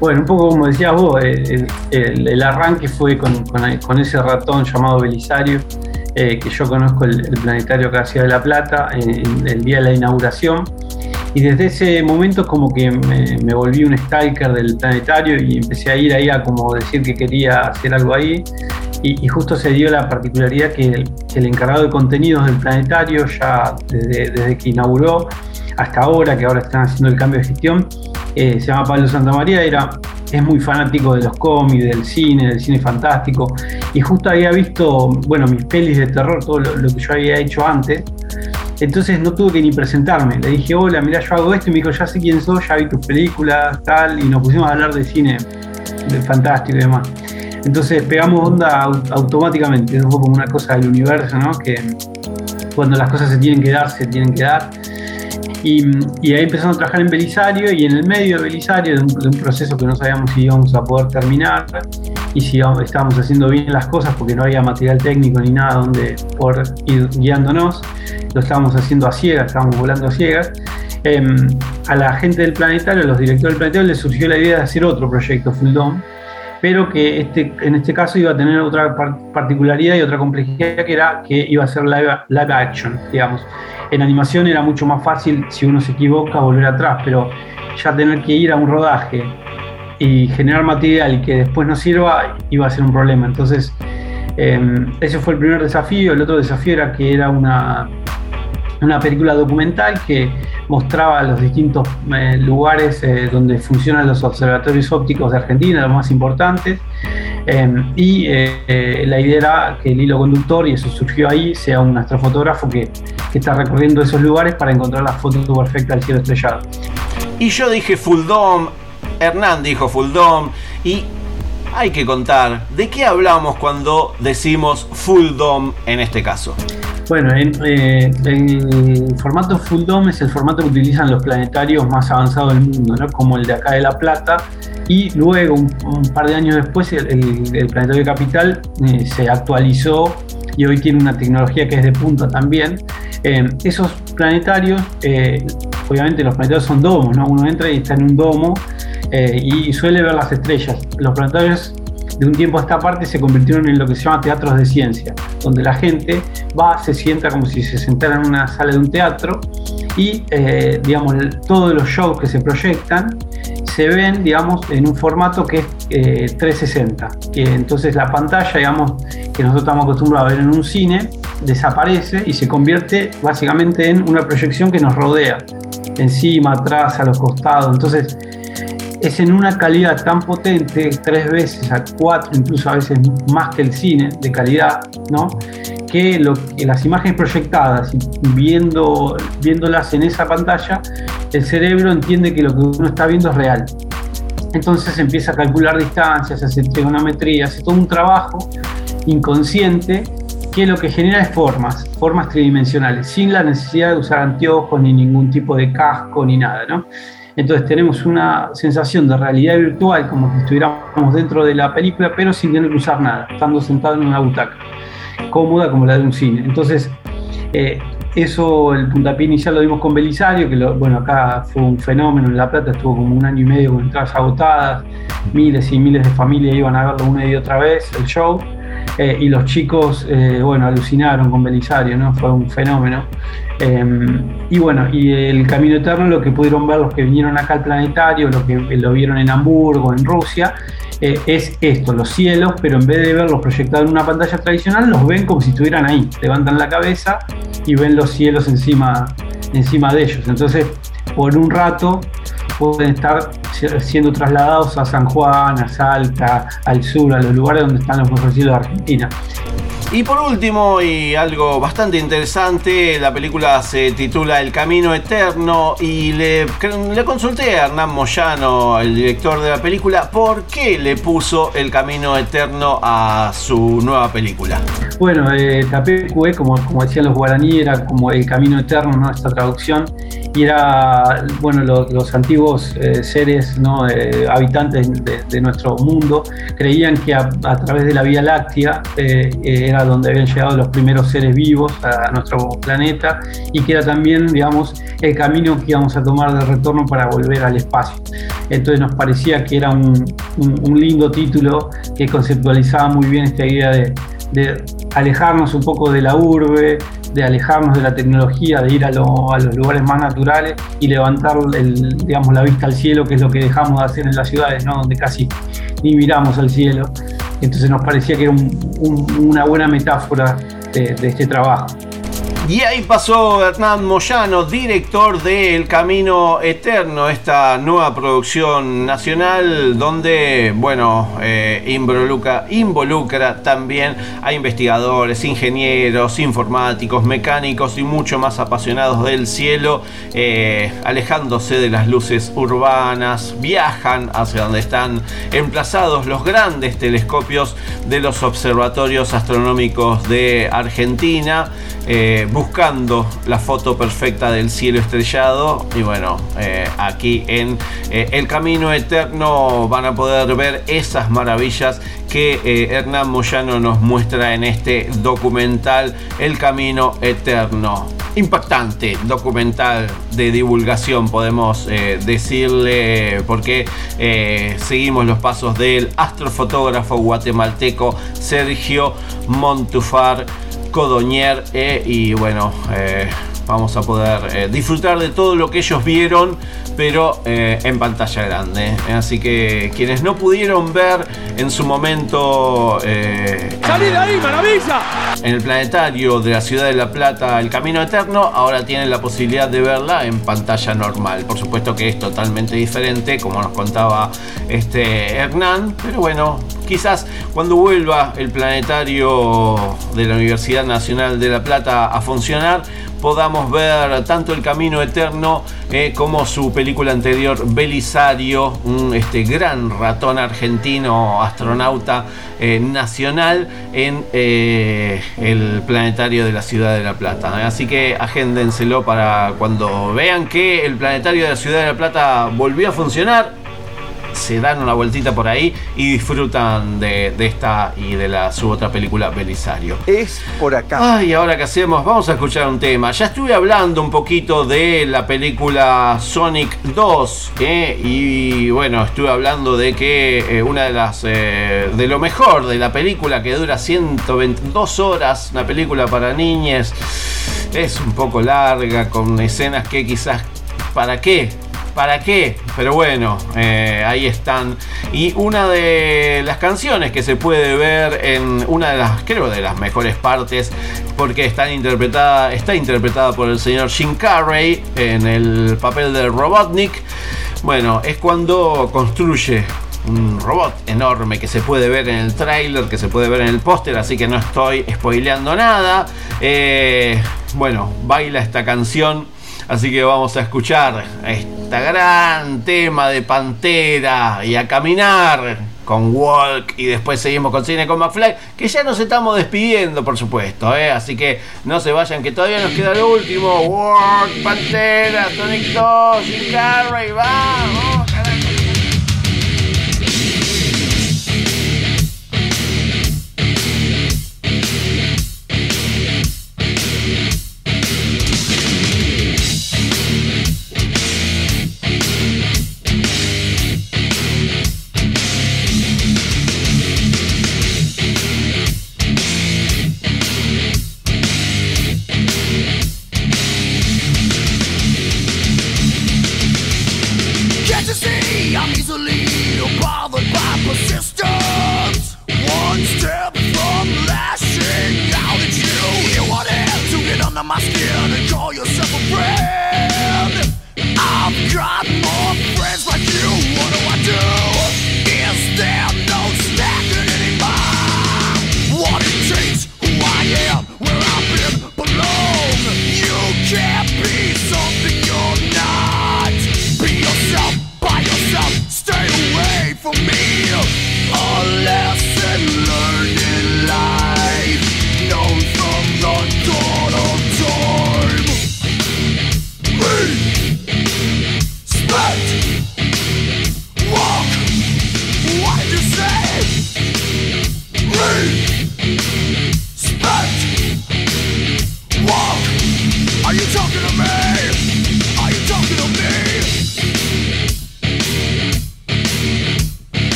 Bueno, un poco como decías vos, el, arranque fue con, ese ratón llamado Belisario, eh, que yo conozco el, planetario que de La Plata el día de la inauguración. Y desde ese momento como que me, me volví un stalker del planetario y empecé a ir ahí a como decir que quería hacer algo ahí. Y, justo se dio la particularidad que el, encargado de contenidos del planetario, ya desde, desde que inauguró hasta ahora, que ahora están haciendo el cambio de gestión, eh, se llama Pablo Santamaría, era, es muy fanático de los cómics, del cine, del cine fantástico, y justo había visto, bueno, mis pelis de terror, todo lo, que yo había hecho antes, entonces no tuve que ni presentarme. Le dije, hola, mira, yo hago esto. Y me dijo, ya sé quién sos, ya vi tus películas, tal. Y nos pusimos a hablar de cine, de fantástico y demás. Entonces pegamos onda au- automáticamente. Es como una cosa del universo, ¿no? Que cuando las cosas se tienen que dar, se tienen que dar. Y, y ahí empezamos a trabajar en Belisario y en el medio de Belisario, de un, de un proceso que no sabíamos si íbamos a poder terminar y si estábamos haciendo bien las cosas porque no había material técnico ni nada donde por ir guiándonos, lo estábamos haciendo a ciegas, estábamos volando a ciegas. Em, a la gente del planetario, a los directores del planetario, les surgió la idea de hacer otro proyecto Full Dome, pero que este, en este caso iba a tener otra par- particularidad y otra complejidad que era que iba a ser live, action, digamos. En animación era mucho más fácil, si uno se equivoca, volver atrás, pero ya tener que ir a un rodaje y generar material que después no sirva iba a ser un problema. Entonces, eh, ese fue el primer desafío. El otro desafío era que era una, una película documental que mostraba los distintos eh, lugares eh, donde funcionan los observatorios ópticos de Argentina, los más importantes. Eh, y eh, la idea era que el hilo conductor, y eso surgió ahí, sea un astrofotógrafo que, que está recorriendo esos lugares para encontrar la foto perfecta del cielo estrellado. Y yo dije Full Dome, Hernán dijo Full Dome, y hay que contar de qué hablamos cuando decimos Full Dome en este caso. Bueno, en, eh, el formato Full Dome es el formato que utilizan los planetarios más avanzados del mundo, ¿no? como el de acá de La Plata. Y luego, un, par de años después, el planetario Capital eh, se actualizó y hoy tiene una tecnología que es de punta también. Eh, esos planetarios, eh, obviamente los planetarios son domos, ¿no? uno entra y está en un domo eh, y suele ver las estrellas. Los planetarios de un tiempo a esta parte se convirtieron en lo que se llama teatros de ciencia, donde la gente va, se sienta como si se sentara en una sala de un teatro y, eh, digamos, todos los shows que se proyectan se ven, digamos, en un formato que es eh, 360. Que entonces la pantalla, digamos, que nosotros estamos acostumbrados a ver en un cine, desaparece y se convierte básicamente en una proyección que nos rodea, encima, atrás, a los costados. Entonces, es en una calidad tan potente, tres veces a cuatro, incluso a veces más que el cine de calidad, ¿no? Que, las imágenes proyectadas y viendo, viéndolas en esa pantalla, el cerebro entiende que lo que uno está viendo es real. Entonces empieza a calcular distancias, hace trigonometría, hace todo un trabajo inconsciente que lo que genera es formas, formas tridimensionales, sin la necesidad de usar anteojos ni ningún tipo de casco ni nada, ¿no? Entonces tenemos una sensación de realidad virtual como si estuviéramos dentro de la película, pero sin tener que usar nada, estando sentado en una butaca, cómoda como la de un cine. Entonces, eh, eso, el puntapié inicial lo dimos con Belisario, que bueno, acá fue un fenómeno, en La Plata estuvo como un año y medio con entradas agotadas, miles y miles de familias iban a verlo una y otra vez, el show. Eh, y los chicos, eh, bueno, alucinaron con Belisario, ¿no? Fue un fenómeno. Eh, y bueno, y el Camino Eterno, lo que pudieron ver los que vinieron acá al planetario, lo que lo vieron en Hamburgo, en Rusia, eh, es esto, los cielos, pero en vez de verlos proyectados en una pantalla tradicional, los ven como si estuvieran ahí. Levantan la cabeza y ven los cielos encima, encima de ellos. Entonces, por un rato pueden estar siendo trasladados a San Juan, a Salta, al sur, a los lugares donde están los mejores cielos de Argentina. Y por último, y algo bastante interesante, la película se titula El Camino Eterno y le, consulté a Hernán Moyano, el director de la película, por qué le puso El Camino Eterno a su nueva película. Bueno, eh, Tapecue, como, como decían los guaraní, era como el camino eterno, ¿no? Esta traducción, y era, bueno, los, antiguos eh, seres, ¿no? Eh, habitantes de, de nuestro mundo, creían que a, a través de la Vía Láctea eh, eh, era donde habían llegado los primeros seres vivos a, nuestro planeta y que era también, digamos, el camino que íbamos a tomar de retorno para volver al espacio. Entonces nos parecía que era un, un, un lindo título que conceptualizaba muy bien esta idea de, de alejarnos un poco de la urbe, de alejarnos de la tecnología, de ir a, lo, a, los lugares más naturales y levantar el, digamos, la vista al cielo, que es lo que dejamos de hacer en las ciudades, ¿no? donde casi ni miramos al cielo. Entonces nos parecía que era un- un- una buena metáfora de este trabajo. Y ahí pasó Hernán Moyano, director de El Camino Eterno, esta nueva producción nacional donde, bueno, eh, involucra, también a investigadores, ingenieros, informáticos, mecánicos y mucho más apasionados del cielo, eh, alejándose de las luces urbanas, viajan hacia donde están emplazados los grandes telescopios de los observatorios astronómicos de Argentina, eh, buscando la foto perfecta del cielo estrellado. Y bueno, eh, aquí en eh, El Camino Eterno van a poder ver esas maravillas que eh, Hernán Moyano nos muestra en este documental El Camino Eterno. Impactante documental de divulgación, podemos decirle, porque seguimos los pasos del astrofotógrafo guatemalteco Sergio Montufar Codoñer eh, y bueno, eh, vamos a poder eh, disfrutar de todo lo que ellos vieron, pero en pantalla grande. Así que quienes no pudieron ver en su momento ¡Salí de ahí, maravilla! en el planetario de la ciudad de La Plata, El Camino Eterno, ahora tienen la posibilidad de verla en pantalla normal. Por supuesto que es totalmente diferente, como nos contaba este Hernán, pero bueno, quizás cuando vuelva el planetario de la Universidad Nacional de La Plata a funcionar, podamos ver tanto El Camino Eterno eh, como su película anterior Belisario, un este, gran ratón argentino, astronauta eh, nacional en eh, el planetario de la ciudad de La Plata. Así que agéndenselo para cuando vean que el planetario de la ciudad de La Plata volvió a funcionar se dan una vueltita por ahí y disfrutan de, de esta y de la, su otra película Belisario. Es por acá. Ay, ahora qué hacemos, vamos a escuchar un tema. Ya estuve hablando un poquito de la película Sonic 2 ¿eh? y bueno, estuve hablando de que eh, una de las eh, de lo mejor de la película que dura 122 horas, una película para niñas, es un poco larga con escenas que quizás ¿para qué? ¿Para qué? Pero bueno, eh, ahí están. Y una de las canciones que se puede ver en una de las, creo, de las mejores partes, porque está interpretada, está interpretada por el señor Jim Carrey en el papel de Robotnik. Bueno, es cuando construye un robot enorme que se puede ver en el tráiler, que se puede ver en el póster, así que no estoy spoileando nada. Eh, bueno, baila esta canción. Así que vamos a escuchar este gran tema de Pantera y a caminar con Walk y después seguimos con Cine con McFly, que ya nos estamos despidiendo, por supuesto, ¿eh? así que no se vayan, que todavía nos queda lo último. Walk, Pantera, Sonic 2, Jim Carrey, vamos.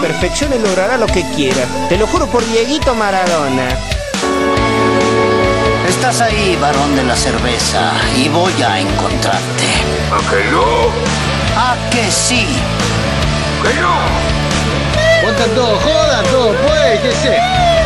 Imperfecciones lograrás lo que quieras. Te lo juro por Dieguito Maradona. Estás ahí, varón de la cerveza, y voy a encontrarte. ¿A que no? ¿A que sí? ¡Que no! Cuentan todo, joda, todo, pues, qué sé.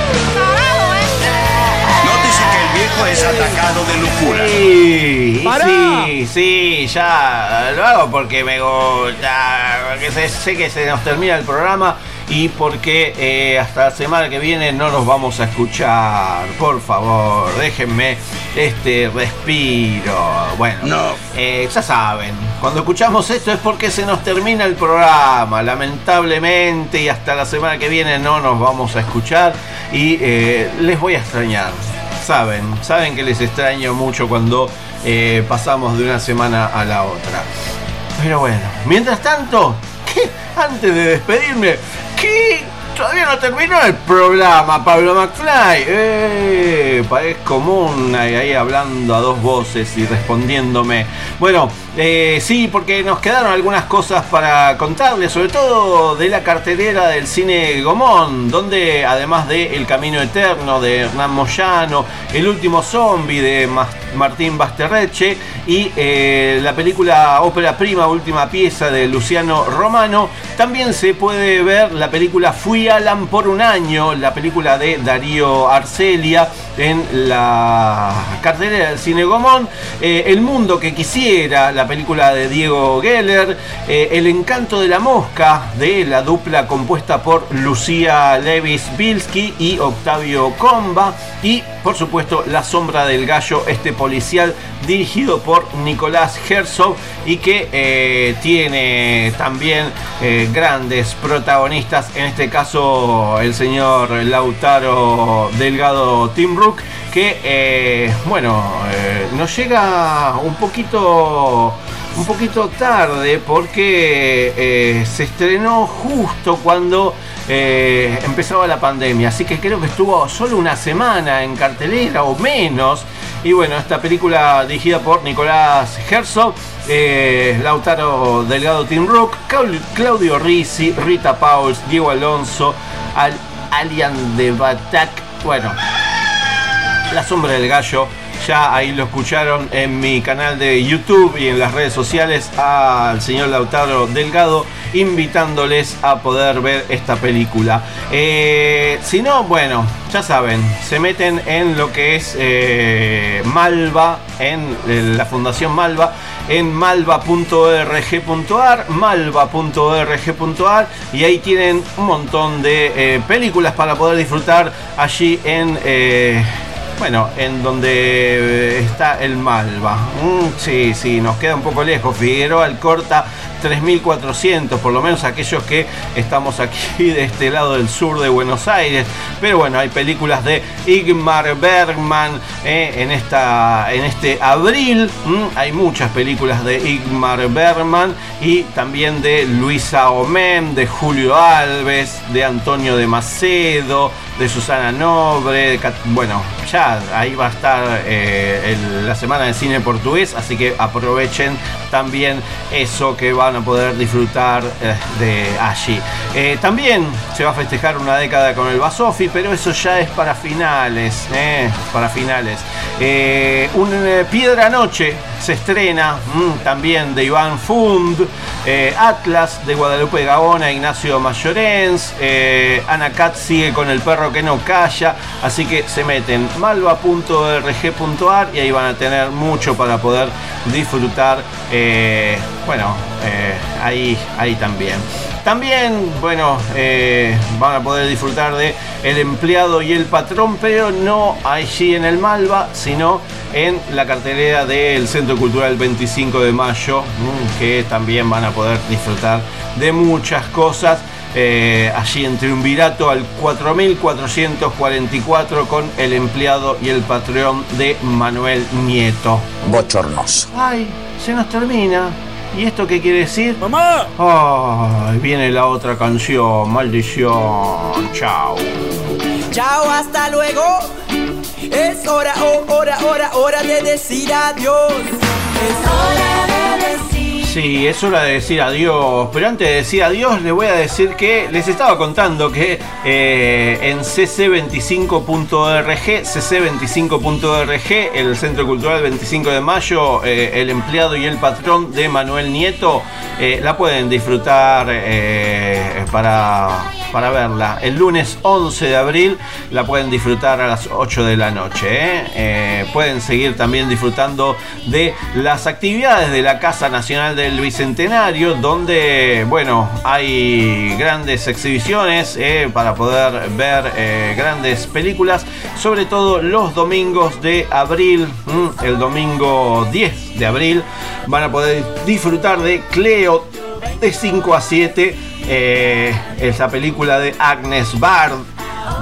Viejo es atacado de locura. Sí, ¡Pará! sí, sí, ya lo hago porque me gusta, porque sé, sé que se nos termina el programa y porque eh, hasta la semana que viene no nos vamos a escuchar. Por favor, déjenme este respiro. Bueno, eh, ya saben, cuando escuchamos esto es porque se nos termina el programa, lamentablemente, y hasta la semana que viene no nos vamos a escuchar y eh, les voy a extrañar saben, saben que les extraño mucho cuando eh, pasamos de una semana a la otra. Pero bueno, mientras tanto, *laughs* ¿qué? antes de despedirme, ¿qué? Todavía no terminó el programa, Pablo McFly. Eh, parezco ahí, ahí hablando a dos voces y respondiéndome. Bueno, eh, sí, porque nos quedaron algunas cosas para contarles, sobre todo de la cartelera del cine Gomón, donde además de El Camino Eterno de Hernán Moyano, El Último Zombie de Martín Basterreche y eh, la película ópera prima, última pieza de Luciano Romano, también se puede ver la película Fui Alan por un año, la película de Darío Arcelia en la cartelera del cine Gomón, eh, El Mundo que Quisiera, la película de Diego Geller, eh, El Encanto de la Mosca, de la dupla compuesta por Lucía Levis Bilski y Octavio Comba, y por supuesto La Sombra del Gallo, este policial dirigido por Nicolás Herzog y que eh, tiene también eh, grandes protagonistas, en este caso el señor Lautaro Delgado Timbrook, que eh, bueno, eh, nos llega un poquito un poquito tarde porque eh, se estrenó justo cuando empezaba la pandemia, así que creo que estuvo solo una semana en cartelera o menos. Y bueno, esta película dirigida por Nicolás Herzog, Lautaro Delgado Tim Rook, Claudio Risi, Rita Pauls, Diego Alonso, Al Alian de Batac. Bueno, La Sombra del Gallo. Ya ahí lo escucharon en mi canal de YouTube y en las redes sociales al señor Lautaro Delgado invitándoles a poder ver esta película. Eh, si no, bueno, ya saben, se meten en lo que es eh, Malva, en la Fundación Malva, en malva.org.ar, malva.org.ar y ahí tienen un montón de eh, películas para poder disfrutar allí en... eh, bueno, en donde está el Malva. Mm, sí, sí, nos queda un poco lejos. Figueroa Alcorta 3400, por lo menos aquellos que estamos aquí *laughs* de este lado del sur de Buenos Aires. Pero bueno, hay películas de Igmar Bergman eh, en, esta, en este abril. Hay muchas películas de Igmar Bergman y también de Luisa Omem, de Julio Alves, de Antonio de Macedo, de Susana Nobre. bueno, ya ahí va a estar eh, la semana de cine portugués, así que aprovechen también eso que van a poder disfrutar eh, de allí. Eh, también se va a festejar una década con el Basofi, pero eso ya es para finales, eh, para finales. Un Piedra Noche se estrena mm, también de Iván Fund, Atlas de Guadalupe Gabona, Ignacio Mayorens, Ana Cat sigue con el perro que no calla, así que se meten malva.org.ar y ahí van a tener mucho para poder disfrutar, bueno, ahí, ahí también. También, bueno, eh, van a poder disfrutar de El empleado y el patrón, pero no allí en el Malva, sino en la cartelera del Centro Cultural 25 de Mayo, mm, que también van a poder disfrutar de muchas cosas. eh, allí en Triunvirato al 4444 con el empleado y el patrón de Manuel Nieto. Bochornoso. Ay, se nos termina. ¿Y esto qué quiere decir? ¡Mamá! Ay, viene la otra canción. Maldición. Chao. Chao, hasta luego. Es hora, oh, hora, hora, hora de decir adiós. Es hora de decir Sí, es hora de decir adiós. Pero antes de decir adiós, les voy a decir que les estaba contando que eh, en cc25.org, cc25.org, el Centro Cultural 25 de Mayo, eh, el empleado y el patrón de Manuel Nieto, eh, la pueden disfrutar para, para verla. El lunes 11 de abril la pueden disfrutar a las 8 de la noche. pueden seguir también disfrutando de las actividades de la Casa Nacional del Bicentenario, donde, bueno, hay grandes exhibiciones eh, para poder ver eh, grandes películas, sobre todo los domingos de abril, mm, el domingo 10 de abril, van a poder disfrutar de Cleo de 5 a 7, eh, esa película de Agnes Bard.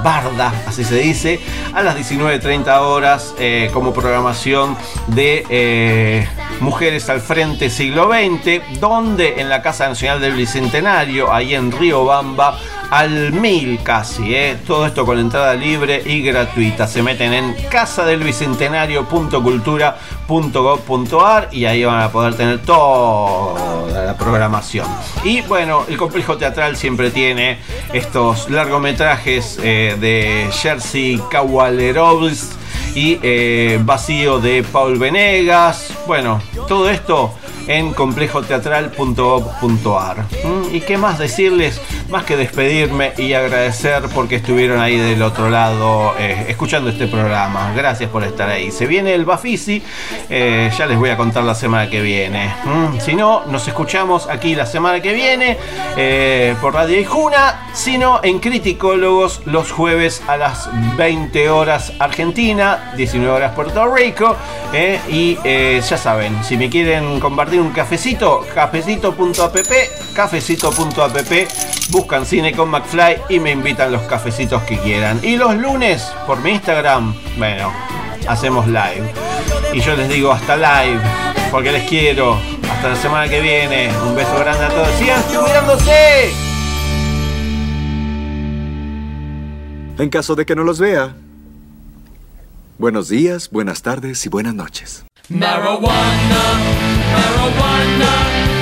Barda, así se dice, a las 19.30 horas eh, como programación de eh, Mujeres al Frente Siglo XX, donde en la Casa Nacional del Bicentenario, ahí en Río Bamba, al mil casi, eh, todo esto con entrada libre y gratuita. Se meten en casadelbicentenario.cultura.gov.ar y ahí van a poder tener toda la programación. Y bueno, el complejo teatral siempre tiene estos largometrajes eh, de Jersey Kawalerovs y eh, Vacío de Paul Venegas. Bueno, todo esto en complejoteatral.gov.ar. ¿Mm? ¿Y qué más decirles? Más que despedirme y agradecer porque estuvieron ahí del otro lado eh, escuchando este programa. Gracias por estar ahí. Se viene el Bafisi, eh, ya les voy a contar la semana que viene. ¿Mm? Si no, nos escuchamos aquí la semana que viene eh, por Radio Ijuna, sino en Criticólogos los jueves a las 20 horas Argentina, 19 horas Puerto Rico. y ya saben, si me quieren compartir un cafecito, cafecito.app, cafecito.app, buscan cine con McFly y me invitan los cafecitos que quieran. Y los lunes por mi Instagram, bueno, hacemos live. Y yo les digo hasta live, porque les quiero. Hasta la semana que viene. Un beso grande a todos. Sigan cuidándose. En caso de que no los vea. Buenos días, buenas tardes y buenas noches. Marijuana, marijuana,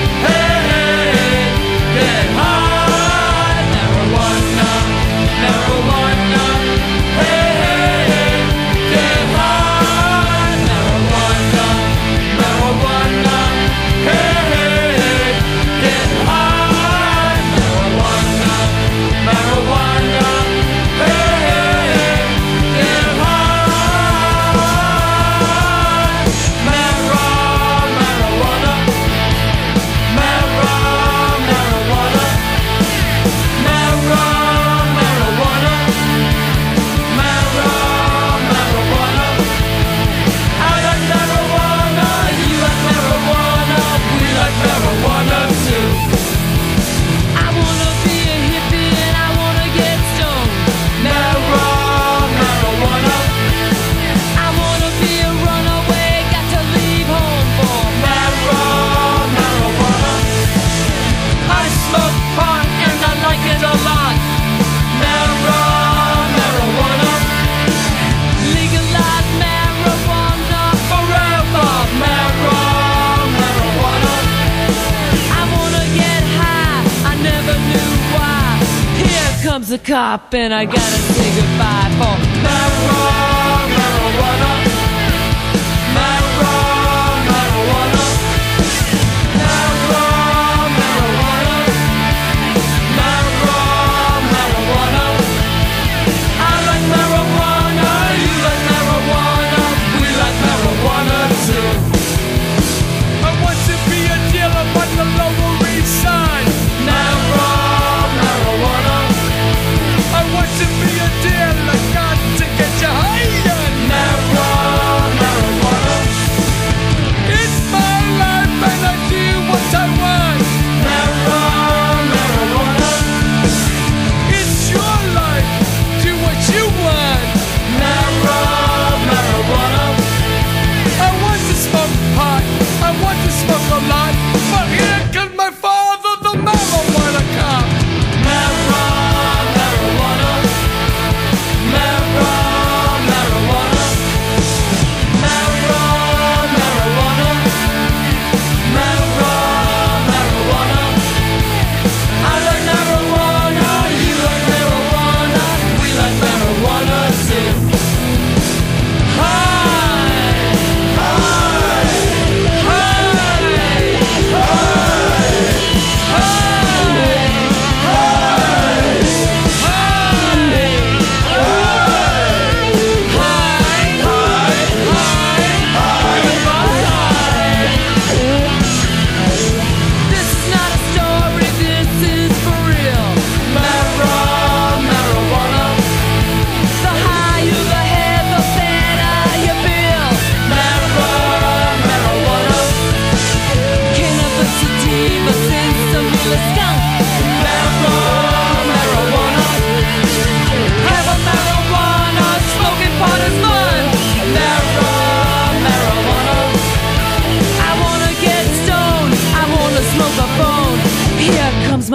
The cop and I gotta say goodbye for marijuana. Marijuana.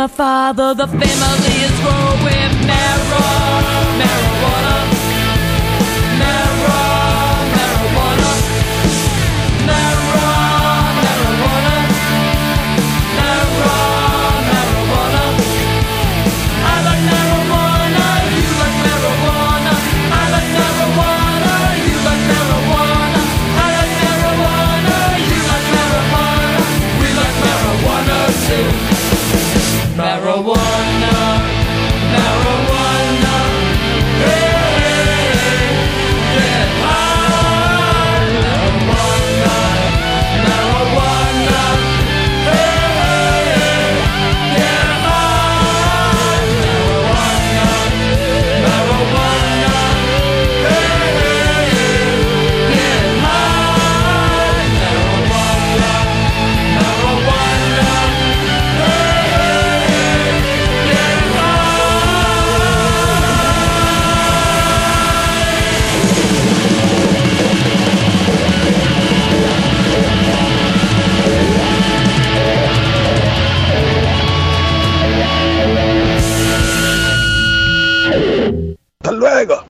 Father. The family is growing marijuana, marijuana.